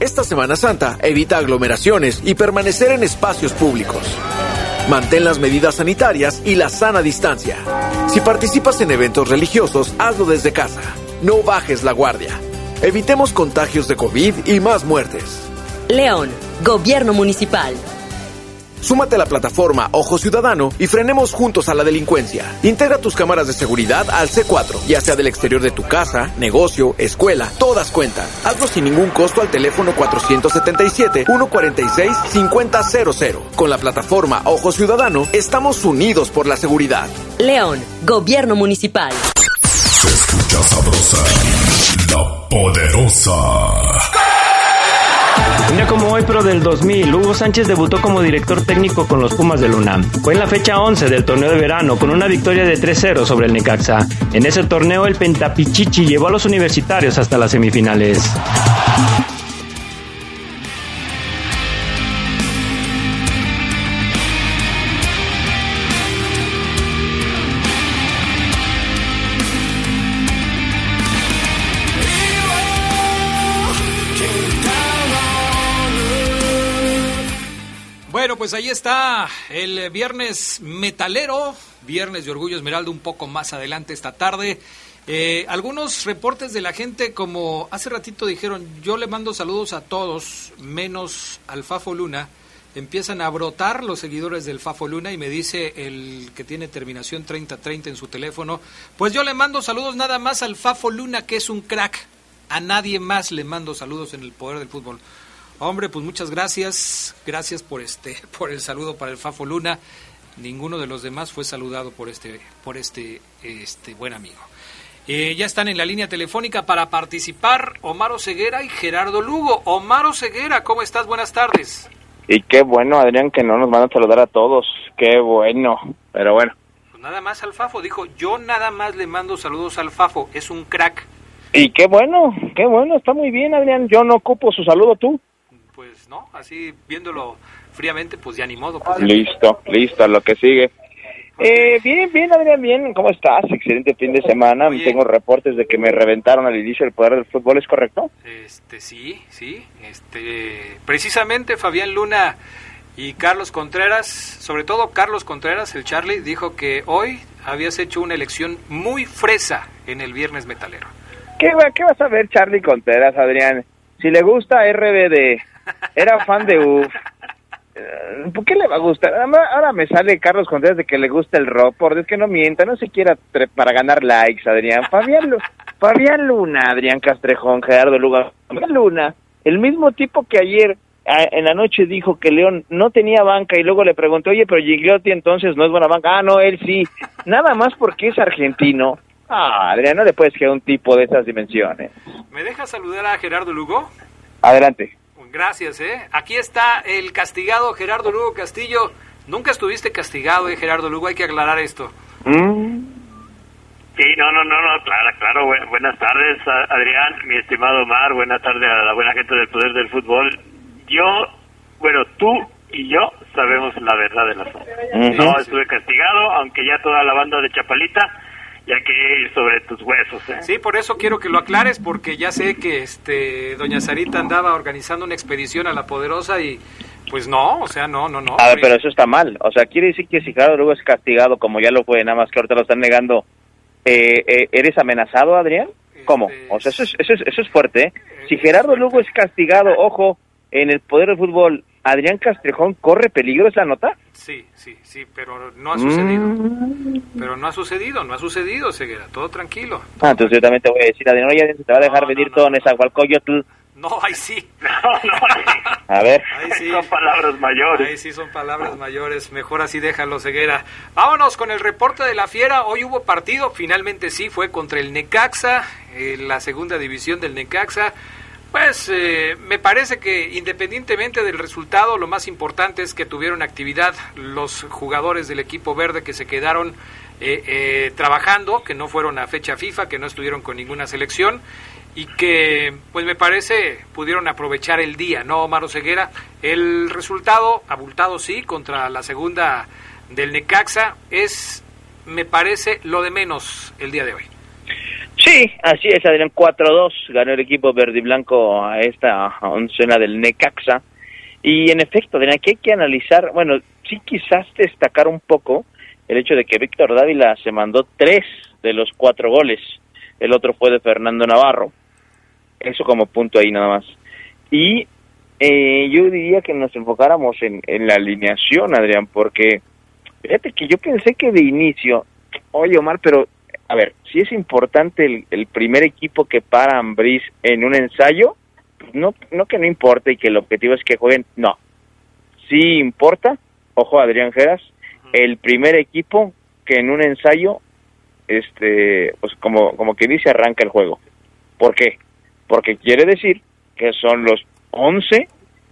Esta Semana Santa, evita aglomeraciones y permanecer en espacios públicos. Mantén las medidas sanitarias y la sana distancia. Si participas en eventos religiosos, hazlo desde casa. No bajes la guardia. Evitemos contagios de COVID y más muertes. León, Gobierno Municipal. Súmate a la plataforma Ojo Ciudadano y frenemos juntos a la delincuencia. Integra tus cámaras de seguridad al C4, ya sea del exterior de tu casa, negocio, escuela, todas cuentan. Hazlo sin ningún costo al teléfono 477-146-5000. Con la plataforma Ojo Ciudadano, estamos unidos por la seguridad. León, Gobierno Municipal. Se escucha sabrosa, la poderosa. Un día como hoy, pero del 2000, Hugo Sánchez debutó como director técnico con los Pumas del UNAM. Fue en la fecha 11 del torneo de verano con una victoria de 3-0 sobre el Necaxa. En ese torneo, el Pentapichichi llevó a los universitarios hasta las semifinales. Ahí está el viernes metalero, viernes de Orgullo Esmeralda un poco más adelante esta tarde. Eh, algunos reportes de la gente, como hace ratito dijeron, yo le mando saludos a todos, menos al Fafo Luna. Empiezan a brotar los seguidores del Fafo Luna y me dice el que tiene terminación 3030 en su teléfono, pues yo le mando saludos nada más al Fafo Luna, que es un crack. A nadie más le mando saludos en el poder del fútbol. Hombre, pues muchas gracias. Gracias por este *laughs* por el saludo para el Fafo Luna. Ninguno de los demás fue saludado por este por este este buen amigo. Eh, ya están en la línea telefónica para participar Omar Ceguera y Gerardo Lugo. Omar Ceguera, ¿cómo estás? Buenas tardes. Y qué bueno, Adrián, que no nos van a saludar a todos. Qué bueno. Pero bueno. Pues nada más al Fafo. Dijo, yo nada más le mando saludos al Fafo. Es un crack. Y qué bueno, qué bueno. Está muy bien, Adrián. Yo no ocupo su saludo tú pues no, así viéndolo fríamente, pues ya ni modo. Pues listo, listo, lo que sigue. Eh, bien, bien, Adrián, bien. ¿Cómo estás? Excelente fin de semana. Tengo reportes de que me reventaron al inicio del poder del fútbol, ¿es correcto? Este, sí, sí. Este, precisamente Fabián Luna y Carlos Contreras, sobre todo Carlos Contreras, el Charlie, dijo que hoy habías hecho una elección muy fresa en el Viernes Metalero. ¿Qué, va, qué vas a ver Charlie Contreras, Adrián? Si le gusta RBD, era fan de UF. Eh, ¿Por qué le va a gustar? Ahora me sale Carlos Contreras de que le gusta el rock, por Dios que no mienta, no se quiera para ganar likes, Adrián. Fabián, Fabián Luna, Adrián Castrejón, Gerardo Luga. Fabián Luna, el mismo tipo que ayer en la noche dijo que León no tenía banca y luego le preguntó, oye, pero Gigliotti entonces no es buena banca. Ah, no, él sí. Nada más porque es argentino. Ah, Adrián, no le puedes quedar un tipo de esas dimensiones. ¿Me deja saludar a Gerardo Lugo? Adelante. Gracias, ¿eh? Aquí está el castigado Gerardo Lugo Castillo. Nunca estuviste castigado, ¿eh, Gerardo Lugo? Hay que aclarar esto. Mm. Sí, no, no, no, no, claro, claro. buenas tardes, Adrián, mi estimado Omar. Buenas tardes a la buena gente del Poder del Fútbol yo, bueno, tú y yo sabemos la verdad de la asunto. No estuve castigado, aunque ya toda la banda de Chapalita ya que ir sobre tus huesos. ¿eh? Sí, por eso quiero que lo aclares, porque ya sé que este doña Sarita andaba organizando una expedición a la Poderosa y pues no, o sea, no, no, no. A ver, pero eso está mal. O sea, quiere decir que si Gerardo Lugo es castigado, como ya lo fue, nada más que ahorita lo están negando, eh, eh, ¿eres amenazado, Adrián? ¿Cómo? O sea, eso es, eso es, eso es fuerte. ¿eh? Si Gerardo Lugo es castigado, ojo, en el poder del fútbol, Adrián Castrejón corre peligro, ¿es la nota? Sí, sí, sí, pero no ha sucedido. Mm. Pero no ha sucedido, no ha sucedido, Ceguera, todo tranquilo. Ah, entonces yo también te voy a decir, Adrián, oye, se te va a dejar venir todo en esa. No, ahí sí. *laughs* No, no. A ver. Ahí sí. Son palabras mayores. Ahí sí son palabras mayores. Mejor así déjalo, Ceguera. Vámonos con el reporte de la Fiera. Hoy hubo partido. Finalmente sí, fue contra el Necaxa, en la segunda división del Necaxa. Pues eh, me parece que independientemente del resultado, lo más importante es que tuvieron actividad los jugadores del equipo verde que se quedaron eh, eh, trabajando, que no fueron a fecha FIFA, que no estuvieron con ninguna selección y que, pues me parece, pudieron aprovechar el día, ¿no, Omar Ceguera? El resultado, abultado sí, contra la segunda del Necaxa, es, me parece, lo de menos el día de hoy. Sí, así es, Adrián. 4-2 ganó el equipo verde y blanco a esta oncena del Necaxa. Y en efecto, Adrián, aquí hay que analizar, bueno, sí quizás destacar un poco el hecho de que Víctor Dávila se mandó tres de los cuatro goles. El otro fue de Fernando Navarro. Eso como punto ahí nada más. Y eh, yo diría que nos enfocáramos en, en la alineación, Adrián, porque fíjate que yo pensé que de inicio, oye Omar, pero a ver, si es importante el, primer equipo que para Ambris en un ensayo, no, no que no importe y que el objetivo es que jueguen, no. Sí importa, ojo Adrián Geras, el primer equipo que en un ensayo, este, pues como, como que dice, arranca el juego. ¿Por qué? Porque quiere decir que son los 11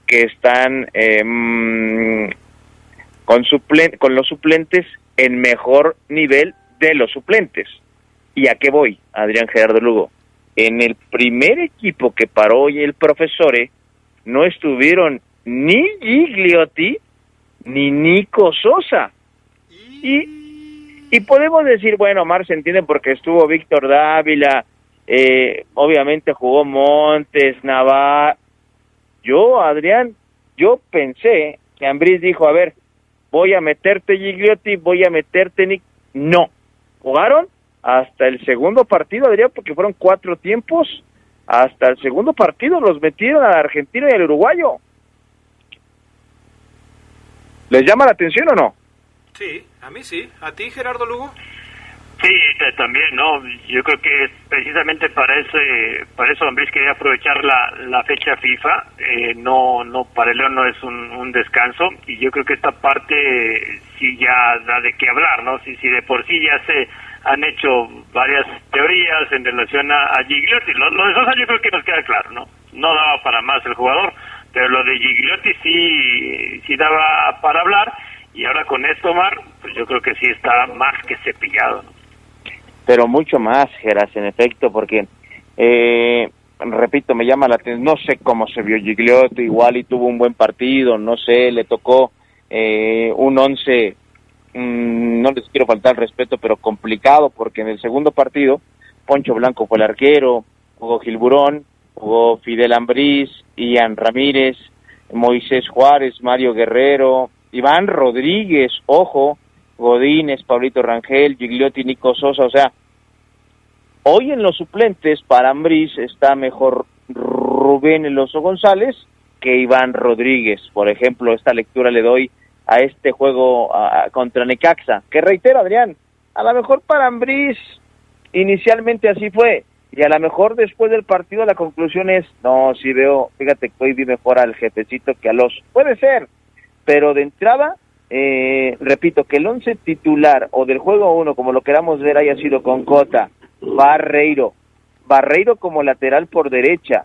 que están em, con, suplen con los suplentes en mejor nivel de los suplentes. ¿Y a qué voy, Adrián Gerardo Lugo? En el primer equipo que paró hoy el profesor, no estuvieron ni Gigliotti ni Nico Sosa. Y, y podemos decir, bueno, Mar se entiende porque estuvo Víctor Dávila, eh, obviamente jugó Montes, Navarro. Yo, Adrián, yo pensé que Ambris dijo, a ver, voy a meterte Gigliotti, voy a meterte Nick. No, jugaron hasta el segundo partido, Adrián, porque fueron cuatro tiempos, hasta el segundo partido los metieron al argentino y al uruguayo. ¿Les llama la atención o no? Sí, a mí sí. ¿A ti, Gerardo Lugo? Sí, también, ¿no? Yo creo que precisamente para ese, para eso Ambris quería aprovechar la, la fecha FIFA, eh, no, no, para el León no es un, un, descanso, y yo creo que esta parte sí ya da de qué hablar, ¿no? Si, si de por sí ya se han hecho varias teorías en relación a, Gigliotti. Lo, de Sosa yo creo que nos queda claro, ¿no? No daba para más el jugador, pero lo de Gigliotti sí, sí daba para hablar y ahora con esto, Mar, pues yo creo que sí está más que cepillado. Pero mucho más, Geras, en efecto, porque, eh, repito, me llama la atención, no sé cómo se vio Gigliotti, igual y tuvo un buen partido, no sé, le tocó eh, un once mm, no les quiero faltar respeto, pero complicado, porque en el segundo partido, Poncho Blanco fue el arquero, jugó Gilburón, jugó Fidel Ambriz, Ian Ramírez, Moisés Juárez, Mario Guerrero, Iván Rodríguez, ojo, Godínez, Pablito Rangel, Gigliotti, Nico Sosa, o sea, hoy en los suplentes para Ambriz está mejor Rubén Eloso González que Iván Rodríguez. Por ejemplo, esta lectura le doy a este juego contra Necaxa, que reitero, Adrián, a lo mejor para Ambriz inicialmente así fue, y a lo mejor después del partido la conclusión es, no, si veo, fíjate que hoy vi mejor al jefecito que a los, puede ser, pero de entrada, eh, repito, que el once titular o del juego uno, como lo queramos ver, haya sido con Cota, Barreiro, Barreiro como lateral por derecha,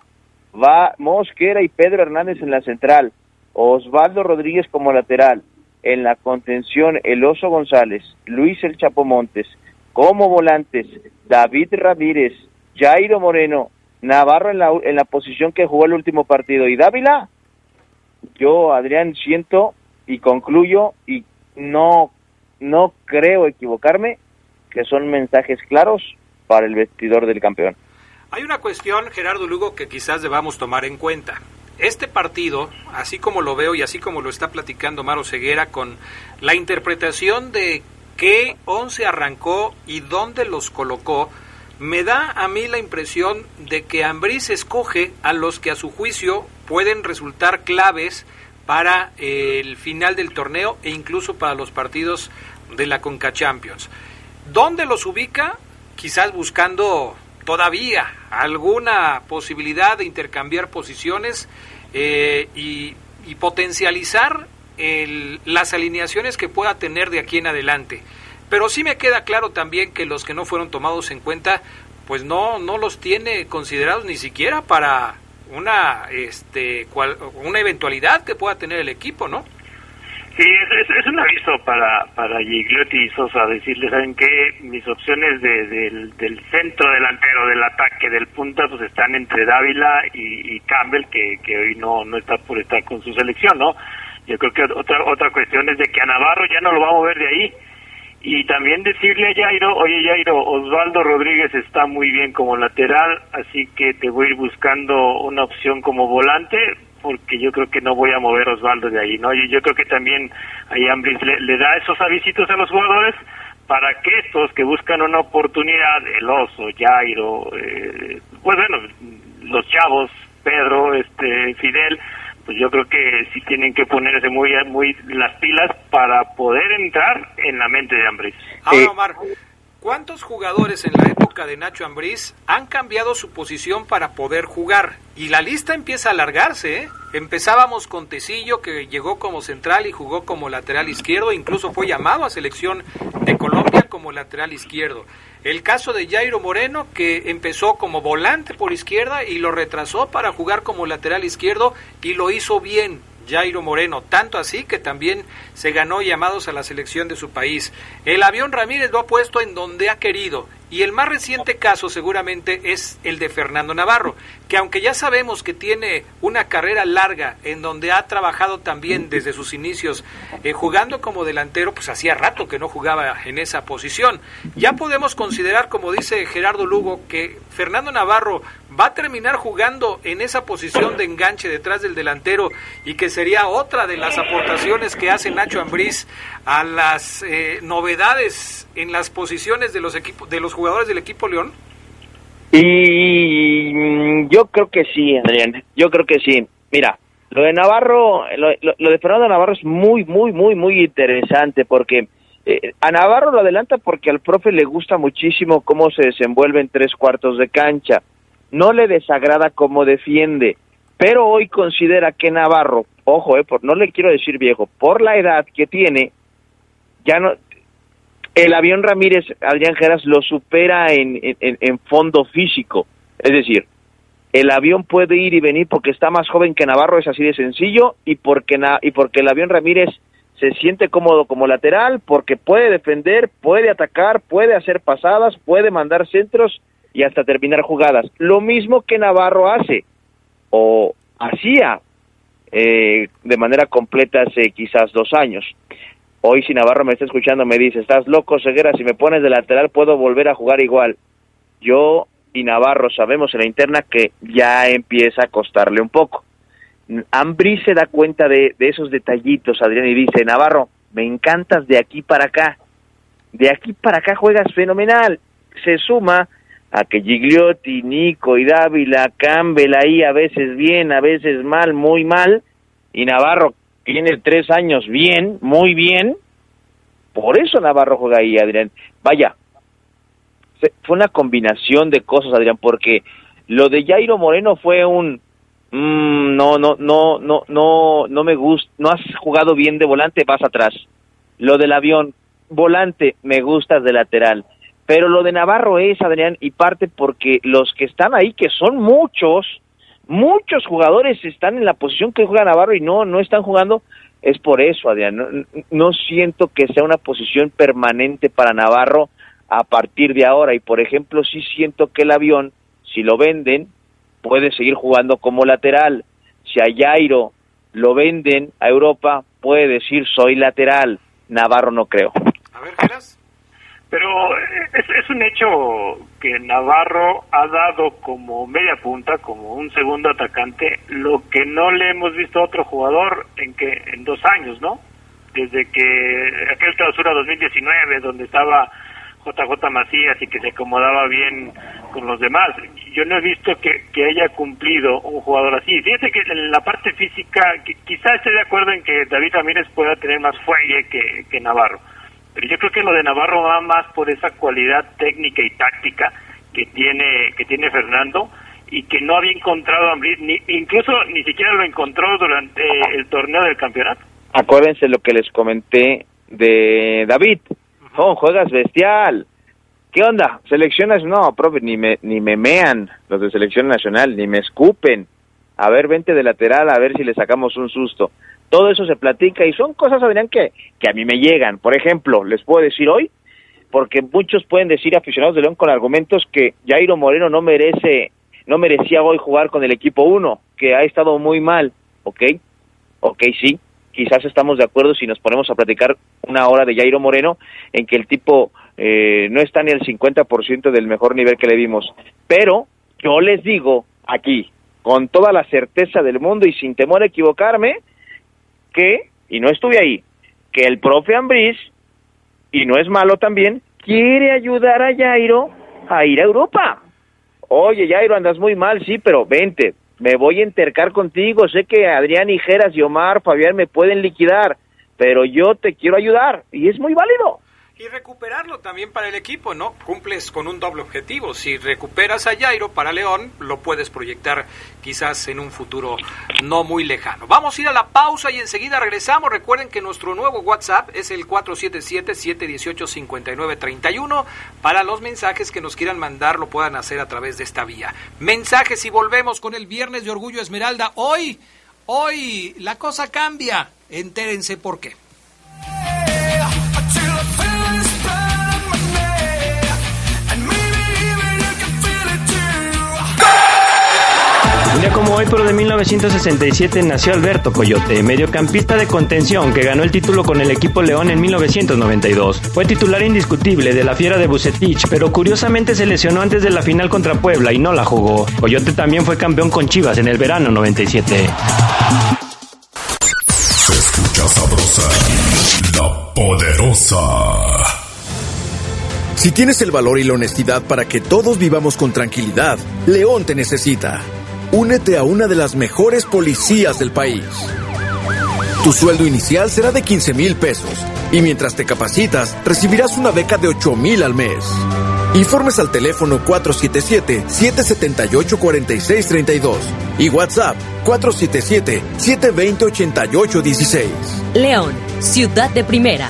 va Mosquera y Pedro Hernández en la central, Osvaldo Rodríguez como lateral, en la contención El Oso González, Luis El Chapo Montes, como volantes, David Ramírez, Jairo Moreno, Navarro en la, en la posición que jugó el último partido y Dávila, yo Adrián siento y concluyo y no, no creo equivocarme que son mensajes claros para el vestidor del campeón. Hay una cuestión, Gerardo Lugo, que quizás debamos tomar en cuenta. Este partido, así como lo veo y así como lo está platicando Maro Ceguera con la interpretación de qué once arrancó y dónde los colocó, me da a mí la impresión de que Ambriz escoge a los que a su juicio pueden resultar claves para eh, el final del torneo e incluso para los partidos de la Conca Champions. ¿Dónde los ubica? Quizás buscando todavía alguna posibilidad de intercambiar posiciones eh, y, potencializar las alineaciones que pueda tener de aquí en adelante. Pero sí me queda claro también que los que no fueron tomados en cuenta, pues no, no los tiene considerados ni siquiera para una, este, una eventualidad que pueda tener el equipo, ¿no? Sí, es, un aviso para, para Gigliotti y Sosa, decirles, ¿saben qué? Mis opciones de, del, del, centro delantero, del ataque, del punta, pues están entre Dávila y, Campbell, que, que hoy no, no está por estar con su selección, ¿no? Yo creo que otra, otra cuestión es de que a Navarro ya no lo va a mover de ahí. Y también decirle a Jairo, oye Jairo, Osvaldo Rodríguez está muy bien como lateral, así que te voy a ir buscando una opción como volante, porque yo creo que no voy a mover a Osvaldo de ahí, ¿no? Y yo creo que también ahí Ambris le, da esos avisitos a los jugadores para que estos que buscan una oportunidad, el oso, Jairo, eh, pues bueno, los chavos, Pedro, este, Fidel, pues yo creo que sí tienen que ponerse muy, muy las pilas para poder entrar en la mente de Ambris. Ahora, eh, Omar, ¿Cuántos jugadores en la época de Nacho Ambriz han cambiado su posición para poder jugar? Y la lista empieza a alargarse. ¿eh? Empezábamos con Tecillo, que llegó como central y jugó como lateral izquierdo, incluso fue llamado a selección de Colombia como lateral izquierdo. El caso de Jairo Moreno, que empezó como volante por izquierda y lo retrasó para jugar como lateral izquierdo y lo hizo bien. Jairo Moreno, tanto así que también se ganó llamados a la selección de su país. El avión Ramírez lo ha puesto en donde ha querido y el más reciente caso seguramente es el de Fernando Navarro, que aunque ya sabemos que tiene una carrera larga en donde ha trabajado también desde sus inicios eh, jugando como delantero, pues hacía rato que no jugaba en esa posición. Ya podemos considerar, como dice Gerardo Lugo, que Fernando Navarro va a terminar jugando en esa posición de enganche detrás del delantero y que sería otra de las aportaciones que hace Nacho Ambriz a las eh, novedades en las posiciones de los equipos de los jugadores del equipo León? Y mm, yo creo que sí, Adrián. Yo creo que sí. Mira, lo de Navarro, lo, de Fernando Navarro es muy, muy, muy, muy interesante porque eh, a Navarro lo adelanta porque al profe le gusta muchísimo cómo se desenvuelve en tres cuartos de cancha. No le desagrada cómo defiende, pero hoy considera que Navarro, ojo, eh, por, no le quiero decir viejo, por la edad que tiene, ya no, el avión Ramírez, Adrián Geras, lo supera en, en, fondo físico. Es decir, el avión puede ir y venir porque está más joven que Navarro, es así de sencillo, y porque, y porque el avión Ramírez se siente cómodo como lateral, porque puede defender, puede atacar, puede hacer pasadas, puede mandar centros y hasta terminar jugadas. Lo mismo que Navarro hace, o hacía eh, de manera completa hace quizás dos años. Hoy si Navarro me está escuchando me dice, estás loco, Ceguera, si me pones de lateral puedo volver a jugar igual. Yo y Navarro sabemos en la interna que ya empieza a costarle un poco. Ambrí se da cuenta de, de esos detallitos, Adrián, y dice, Navarro, me encantas de aquí para acá. De aquí para acá juegas fenomenal. Se suma a que Gigliotti, Nico y Dávila, Campbell ahí a veces bien, a veces mal, muy mal, y Navarro tiene tres años bien, muy bien, por eso Navarro juega ahí, Adrián. Vaya, fue una combinación de cosas, Adrián, porque lo de Jairo Moreno fue un mm, no, no, no, no, no, no me gusta, no has jugado bien de volante, vas atrás. Lo del avión, volante, me gustas de lateral. Pero lo de Navarro es, Adrián, y parte porque los que están ahí, que son muchos, muchos jugadores están en la posición que juega Navarro y no, no están jugando, es por eso, Adrián. No, siento que sea una posición permanente para Navarro a partir de ahora. Y por ejemplo, sí siento que el avión, si lo venden, puede seguir jugando como lateral. Si a Jairo lo venden a Europa, puede decir soy lateral. Navarro no creo. A ver. Pero es, es, un hecho que Navarro ha dado como media punta, como un segundo atacante, lo que no le hemos visto a otro jugador en que en dos años, ¿no? Desde que aquel clausura 2019, donde estaba JJ Macías y que se acomodaba bien con los demás. Yo no he visto que, haya cumplido un jugador así. Fíjate que en la parte física, quizás esté de acuerdo en que David Ramírez pueda tener más fuelle que Navarro. Pero yo creo que lo de Navarro va más por esa cualidad técnica y táctica que tiene, que tiene Fernando y que no había encontrado a ni, incluso ni siquiera lo encontró durante el torneo del campeonato. Acuérdense lo que les comenté de David Oh, juegas bestial. ¿Qué onda? ¿Seleccionas? No, profe, ni me, ni me mean los de selección nacional, ni me escupen. A ver, vente de lateral, a ver si le sacamos un susto. Todo eso se platica y son cosas, Adrián, que, que a mí me llegan. Por ejemplo, les puedo decir hoy, porque muchos pueden decir aficionados de León con argumentos que Jairo Moreno no merece, no merecía hoy jugar con el equipo 1, que ha estado muy mal. ¿Ok? Ok, sí, quizás estamos de acuerdo si nos ponemos a platicar una hora de Jairo Moreno en que el tipo eh, no está ni al 50% del mejor nivel que le vimos. Pero yo les digo aquí, con toda la certeza del mundo y sin temor a equivocarme, que, y no estuve ahí, que el profe Ambriz, y no es malo también, quiere ayudar a Jairo a ir a Europa. Oye, Jairo, andas muy mal, sí, pero vente, me voy a entercar contigo, sé que Adrián Ijeras y Omar, Fabián me pueden liquidar, pero yo te quiero ayudar y es muy válido y recuperarlo también para el equipo, ¿no? Cumples con un doble objetivo. Si recuperas a Jairo para León, lo puedes proyectar quizás en un futuro no muy lejano. Vamos a ir a la pausa y enseguida regresamos. Recuerden que nuestro nuevo WhatsApp es el 477-718-5931. Para los mensajes que nos quieran mandar, lo puedan hacer a través de esta vía. Mensajes y volvemos con el Viernes de Orgullo Esmeralda. Hoy, hoy la cosa cambia. Entérense por qué. Día como hoy, pero de 1967, nació Alberto Coyote, mediocampista de contención que ganó el título con el equipo León en 1992. Fue titular indiscutible de la Fiera de Bucetich, pero curiosamente se lesionó antes de la final contra Puebla y no la jugó. Coyote también fue campeón con Chivas en el verano 97. Se escucha sabrosa, la poderosa. Si tienes el valor y la honestidad para que todos vivamos con tranquilidad, León te necesita. Únete a una de las mejores policías del país. Tu sueldo inicial será de 15 mil pesos y mientras te capacitas recibirás una beca de 8 mil al mes. Informes al teléfono 477-778-4632 y WhatsApp 477-720-8816. León, ciudad de primera.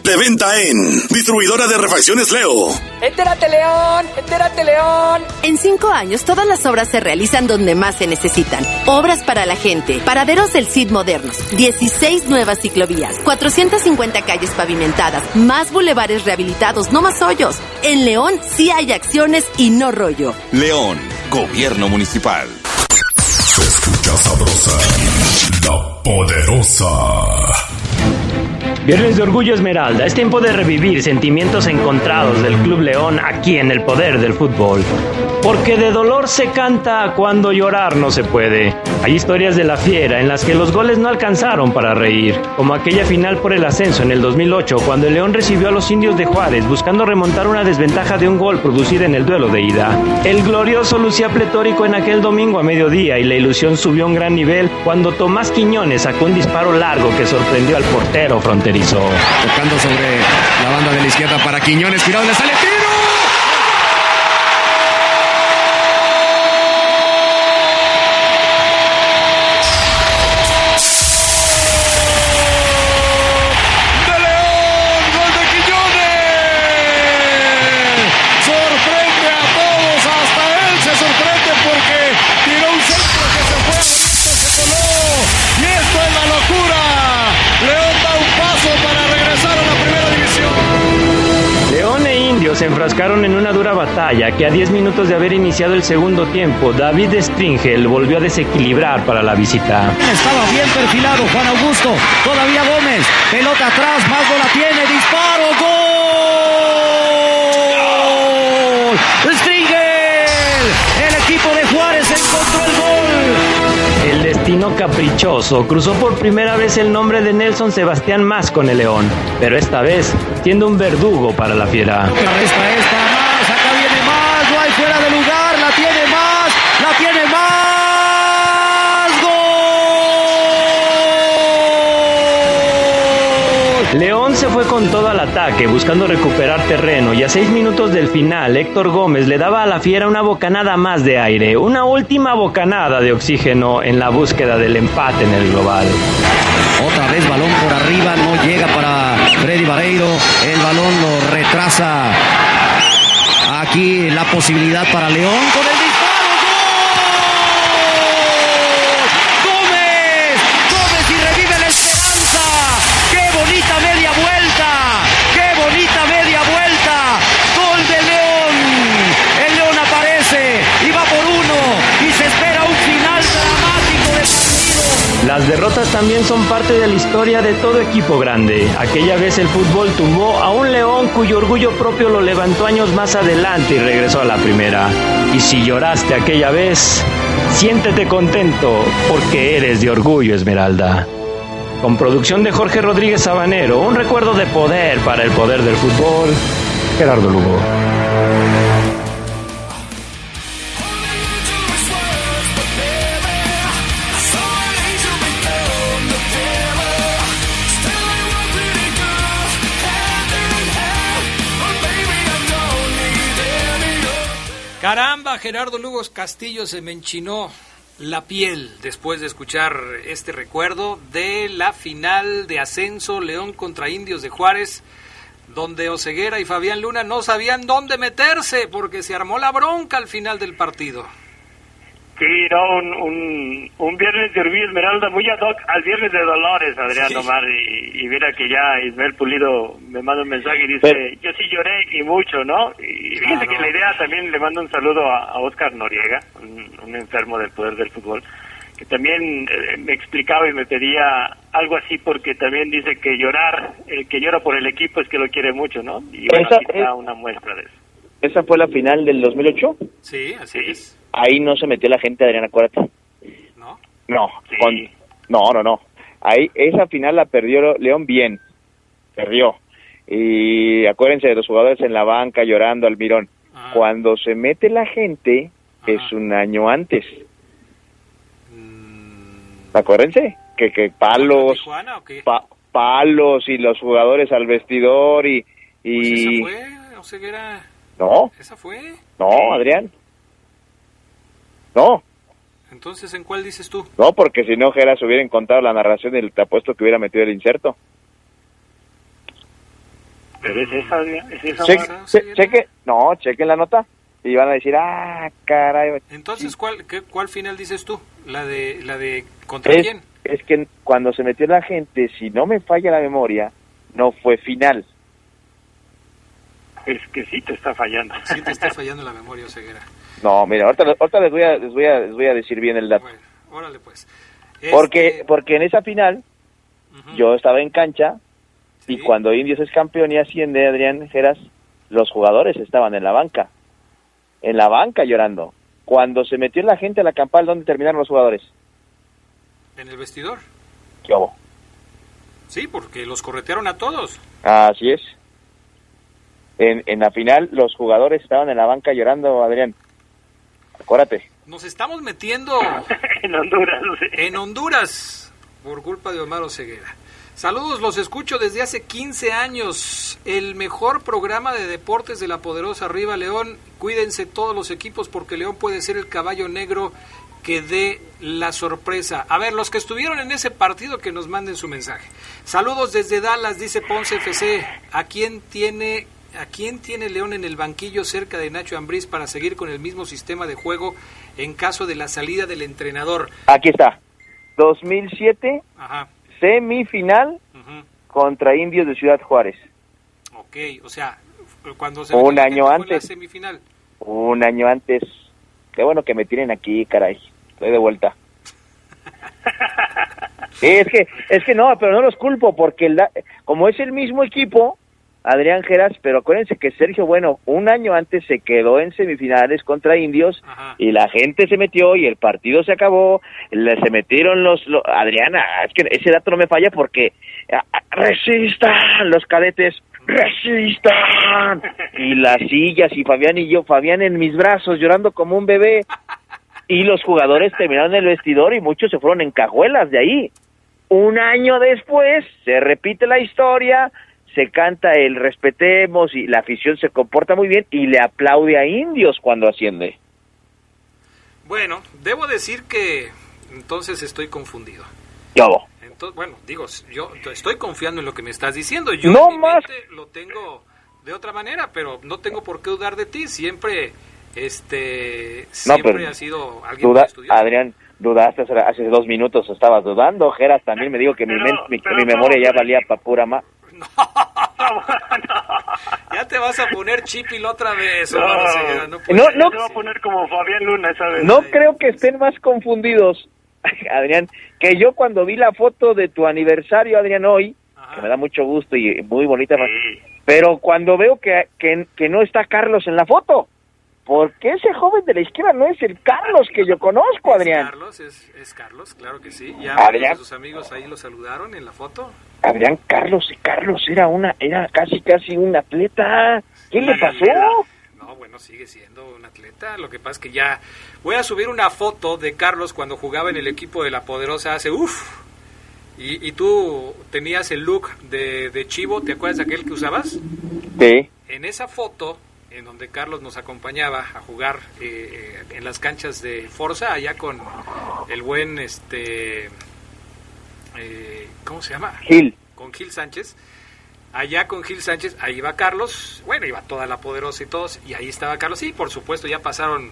De venta en Distribuidora de Refacciones Leo. ¡Entérate, León! ¡Entérate, León! En cinco años, todas las obras se realizan donde más se necesitan. Obras para la gente, paraderos del CID modernos, 16 nuevas ciclovías, 450 calles pavimentadas, más bulevares rehabilitados, no más hoyos. En León sí hay acciones y no rollo. León, Gobierno Municipal. Se escucha sabrosa, la poderosa. Viernes de Orgullo Esmeralda, es tiempo de revivir sentimientos encontrados del Club León aquí en el poder del fútbol. Porque de dolor se canta cuando llorar no se puede. Hay historias de la fiera en las que los goles no alcanzaron para reír, como aquella final por el ascenso en el 2008 cuando el León recibió a los indios de Juárez buscando remontar una desventaja de un gol producida en el duelo de ida. El glorioso lucía pletórico en aquel domingo a mediodía y la ilusión subió a un gran nivel cuando Tomás Quiñones sacó un disparo largo que sorprendió al portero fronterizo. Tocando sobre la banda de la izquierda para Quiñones, tirado, le sale se enfrascaron en una dura batalla que a 10 minutos de haber iniciado el segundo tiempo, David Stringel volvió a desequilibrar para la visita. Estaba bien perfilado Juan Augusto, todavía Gómez, pelota atrás, más la tiene, disparo, gol. Stringel, el equipo de Juárez encontró el gol. El destino caprichoso cruzó por primera vez el nombre de Nelson Sebastián Más con el León, pero esta vez siendo un verdugo para la fiera. León se fue con todo al ataque, buscando recuperar terreno, y a seis minutos del final, Héctor Gómez le daba a la fiera una bocanada más de aire, una última bocanada de oxígeno en la búsqueda del empate en el global. Otra vez balón por arriba, no llega para Freddy Vareiro, el balón lo retrasa. Aquí la posibilidad para León con el también son parte de la historia de todo equipo grande. Aquella vez el fútbol tumbó a un león cuyo orgullo propio lo levantó años más adelante y regresó a la primera. Y si lloraste aquella vez, siéntete contento porque eres de orgullo, Esmeralda. Con producción de Jorge Rodríguez Sabanero, un recuerdo de poder para el poder del fútbol, Gerardo Lugo. Caramba, Gerardo Lugos Castillo se me enchinó la piel después de escuchar este recuerdo de la final de ascenso León contra Indios de Juárez, donde Oceguera y Fabián Luna no sabían dónde meterse porque se armó la bronca al final del partido. Sí, no, un, un, un viernes de Orgullo Esmeralda muy ad hoc al viernes de Dolores, Adrián Sí. Omar, y, y mira que ya Ismael Pulido me manda un mensaje y dice, yo sí lloré y mucho, ¿no? Y fíjese que la idea también le mando un saludo a, a Oscar Noriega, un, un enfermo del poder del fútbol, que también eh, me explicaba y me pedía algo así porque también dice que llorar, el que llora por el equipo es que lo quiere mucho, ¿no? Y bueno, Esa aquí está es- una muestra de eso. Esa fue la final del 2008. Sí, así es. Ahí no se metió la gente, Adrián, acuérdate. ¿No? No, con- no, no, no. Ahí, esa final la perdió León bien. Perdió. Y acuérdense de los jugadores en la banca llorando al mirón. Ah. Cuando se mete la gente, es un año antes. Mm. Acuérdense que, que palos, ¿Tijuana o qué? pa- palos y los jugadores al vestidor y... Pues esa y... fue, Oceguera, No, esa fue. no, Adrián. No, Entonces, ¿en cuál dices tú? no, porque si no, Geras hubiera encontrado la narración y te apuesto que hubiera metido el inserto. Pero es esa, Adrián, es esa. Cheque, che- cheque, no, chequen la nota y van a decir, ah, caray. Entonces, ¿cuál, qué- ¿cuál final dices tú? ¿La de, la de contra Es, quién? es que cuando se metió la gente, si no me falla la memoria, no fue final. Es que sí te está fallando. Sí te está *laughs* fallando la memoria, Ceguera. No, mira, ahorita, ahorita les, voy a, les, voy a, les voy a decir bien el dato. Órale, pues. Porque, Este, porque en esa final yo estaba en cancha y cuando Indios es campeón y asciende Adrián Geras, los jugadores estaban en la banca. En la banca llorando. Cuando se metió la gente a la campal, ¿dónde terminaron los jugadores? en el vestidor. ¿Qué hubo? Sí, porque los corretearon a todos. Así es. En, en la final los jugadores estaban en la banca llorando, Adrián. Acuérdate. Nos estamos metiendo *laughs* en Honduras. En Honduras, por culpa de Omar Ceguera. Saludos, los escucho desde hace 15 años. El mejor programa de deportes de la poderosa Arriba León. Cuídense todos los equipos porque León puede ser el caballo negro que dé la sorpresa. A ver, los que estuvieron en ese partido que nos manden su mensaje. Saludos desde Dallas, dice Ponce FC. ¿A quién tiene ¿A quién tiene León en el banquillo cerca de Nacho Ambriz para seguir con el mismo sistema de juego en caso de la salida del entrenador? Aquí está. 2007, Ajá. semifinal contra Indios de Ciudad Juárez. Ok, o sea, cuando se Un año en la antes. semifinal. Un año antes. Qué bueno que me tienen aquí, caray. Estoy de vuelta. Sí, *laughs* es que, es que no, pero no los culpo porque el como es el mismo equipo, Adrián Geras, pero acuérdense que Sergio Bueno un año antes se quedó en semifinales contra Indios y la gente se metió y el partido se acabó, le- se metieron los, lo- Adriana, es que ese dato no me falla porque resistan los cadetes, resistan. Y las sillas y Fabián y yo, Fabián en mis brazos llorando como un bebé. Y los jugadores terminaron el vestidor y muchos se fueron en cajuelas de ahí. Un año después se repite la historia, se canta el respetemos y la afición se comporta muy bien y le aplaude a Indios cuando asciende. Bueno, debo decir que entonces estoy confundido. Yo. Entonces, bueno, digo, yo estoy confiando en lo que me estás diciendo. Yo No más. lo tengo de otra manera, pero no tengo por qué dudar de ti. Siempre, este, No, siempre pero has sido alguien duda, muy estudioso. Adrián, dudaste hace, hace dos minutos, estabas dudando. Geras también me dijo que mi, men- mi, que mi memoria ya valía para pura más. *laughs* Ya te vas a poner chipil otra vez. No, Omar no puede No, no. Te voy a poner como Fabián Luna esa vez. No creo que estén más confundidos, *laughs* Adrián, que yo cuando vi la foto de tu aniversario, Adrián, hoy, que me da mucho gusto y muy bonita, pero cuando veo que, que, que no está Carlos en la foto, porque ese joven de la izquierda no es el Carlos que yo conozco, Adrián. Carlos, es, es Carlos, claro que sí. Ya Adrián. sus amigos ahí lo saludaron en la foto. Adrián Carlos, y Carlos era una, era casi casi un atleta. ¿Qué le pasó? No, bueno, sigue siendo un atleta. Lo que pasa es que ya voy a subir una foto de Carlos cuando jugaba en el equipo de la Poderosa hace uff. Y, y tú tenías el look de, de Chivo, ¿te acuerdas de aquel que usabas? Sí. En esa foto, en donde Carlos nos acompañaba a jugar eh, en las canchas de Forza, allá con el buen, este, eh, ¿cómo se llama? Gil. Con Gil Sánchez. Allá con Gil Sánchez, ahí iba Carlos, bueno, iba toda la poderosa y todos, y ahí estaba Carlos. Sí, por supuesto, ya pasaron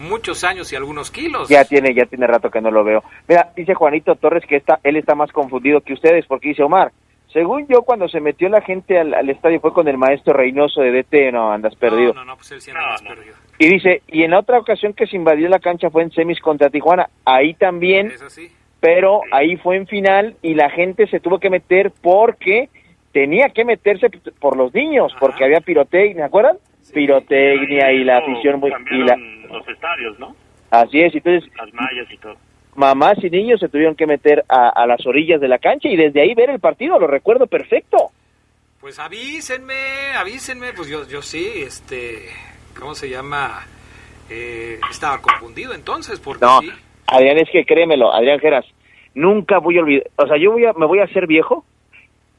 muchos años y algunos kilos. Ya tiene, ya tiene rato que no lo veo. Mira, dice Juanito Torres que está, él está más confundido que ustedes porque dice Omar, según yo cuando se metió la gente al, al estadio fue con el maestro Reynoso de DT, no andas perdido. No, no, pues él sí anda perdido. Y dice, y en la otra ocasión que se invadió la cancha fue en semis contra Tijuana, ahí también, ¿Es así? pero ahí fue en final y la gente se tuvo que meter porque tenía que meterse por los niños, porque había pirotecnia, ¿se acuerdan? Pirotecnia y la afición muy... Y la, los estadios, ¿no? así es, entonces Las mallas y todo. Mamás y niños se tuvieron que meter a, a las orillas de la cancha y desde ahí ver el partido, lo recuerdo perfecto. Pues avísenme, avísenme, pues yo, yo sí, este, ¿cómo se llama? Eh, estaba confundido entonces, porque No, sí. Adrián, es que créemelo, Adrián Geras, nunca voy a olvidar, o sea, yo voy a, me voy a hacer viejo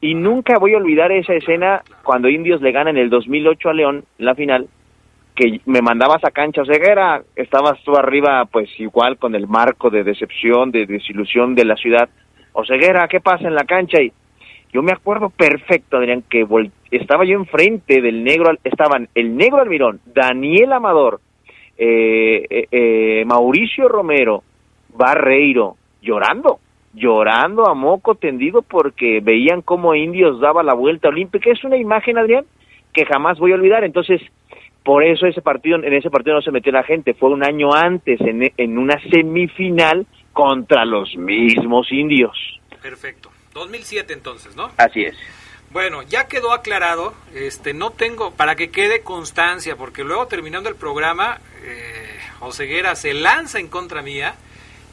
y nunca voy a olvidar esa escena cuando Indios le gana en el 2008 a León, en la final, que me mandabas a cancha, o sea, que era, estabas tú arriba, pues igual con el marco de decepción, de desilusión de la ciudad, o Ceguera, ¿qué pasa en la cancha? Y, yo me acuerdo perfecto, Adrián, que estaba yo enfrente del negro, estaban el negro Almirón, Daniel Amador, eh, eh, eh, Mauricio Romero, Barreiro, llorando, llorando a moco tendido porque veían cómo Indios daba la vuelta olímpica. Es una imagen, Adrián, que jamás voy a olvidar. Entonces, por eso ese partido, en ese partido no se metió la gente. Fue un año antes, en, en una semifinal contra los mismos Indios. Perfecto. 2007 entonces, ¿no? Así es. Bueno, ya quedó aclarado, este, no tengo, para que quede constancia, porque luego terminando el programa, eh, Oseguera se lanza en contra mía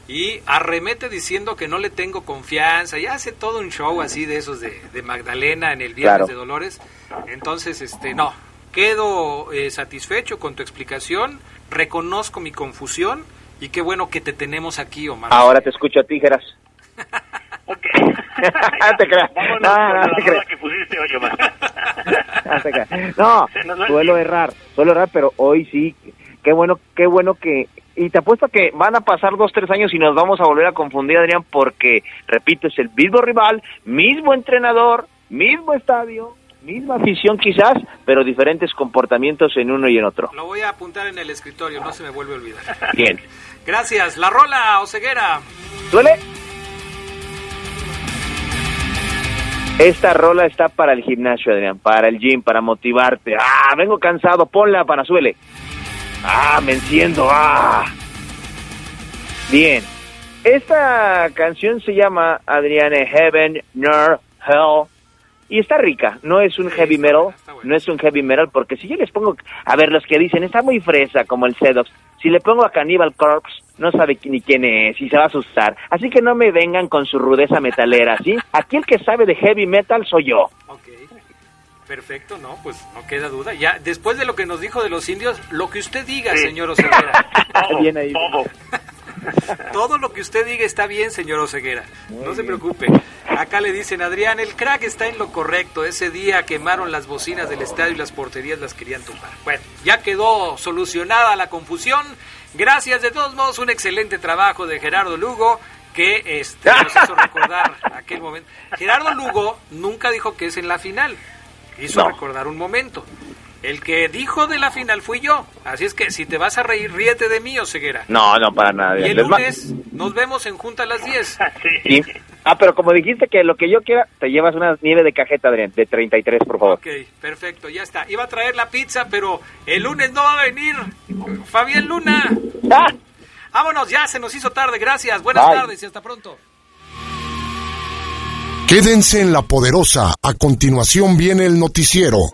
y arremete diciendo que no le tengo confianza y hace todo un show así de esos de, Magdalena en el Viernes de Dolores. Entonces, este, no, quedo eh, satisfecho con tu explicación, reconozco mi confusión y qué bueno que te tenemos aquí, Omar. Ahora te escucho a tijeras. *laughs* Ok. *laughs* *laughs* no te creas. No, no, te creas. que pusiste hoy, no, te creas. no, suelo errar, suelo errar, pero hoy sí. Qué bueno, qué bueno que... Y te apuesto que van a pasar dos, tres años y nos vamos a volver a confundir, Adrián, porque, repito, es el mismo rival, mismo entrenador, mismo estadio, misma afición quizás, pero diferentes comportamientos en uno y en otro. Lo voy a apuntar en el escritorio, no se me vuelve a olvidar. *laughs* Bien. Gracias. La rola, Oseguera. ¿Duele? Esta rola está para el gimnasio, Adrián, para el gym, para motivarte. Ah, vengo cansado, ponla, Panazuele. Ah, me enciendo, ah. Bien. Esta canción se llama Adrián Heaven, Nor, Hell. Y está rica, no es un heavy metal, no es un heavy metal, porque si yo les pongo, a ver, los que dicen, está muy fresa como el Sedox, si le pongo a Cannibal Corpse, no sabe ni quién es y se va a asustar. Así que no me vengan con su rudeza metalera, ¿sí? *laughs* Aquí el que sabe de heavy metal soy yo. Ok. Perfecto, no, pues no queda duda. Ya, después de lo que nos dijo de los indios, lo que usted diga, señor Oseguera. *laughs* bien ahí. Todo. *laughs* *laughs* Todo lo que usted diga está bien, señor Oseguera. no se preocupe. Acá le dicen, Adrián, el crack está en lo correcto. Ese día quemaron las bocinas del estadio y las porterías las querían tumbar. Bueno, ya quedó solucionada la confusión. Gracias, de todos modos, un excelente trabajo de Gerardo Lugo que este, nos hizo *laughs* recordar aquel momento. Gerardo Lugo nunca dijo que es en la final, hizo recordar un momento. El que dijo de la final fui yo. Así es que si te vas a reír, ríete de mí, Oseguera. No, no, para nada. Y el lunes nos vemos en Junta a las 10. *laughs* Sí. Ah, pero como dijiste que lo que yo quiera, te llevas una nieve de cajeta, Adrián, de 33, por favor. Ok, perfecto, ya está. Iba a traer la pizza, pero el lunes no va a venir. Fabián Luna. *laughs* ¡Ah! Vámonos, ya se nos hizo tarde. Gracias, buenas tardes y hasta pronto. Quédense en la poderosa. A continuación viene el noticiero.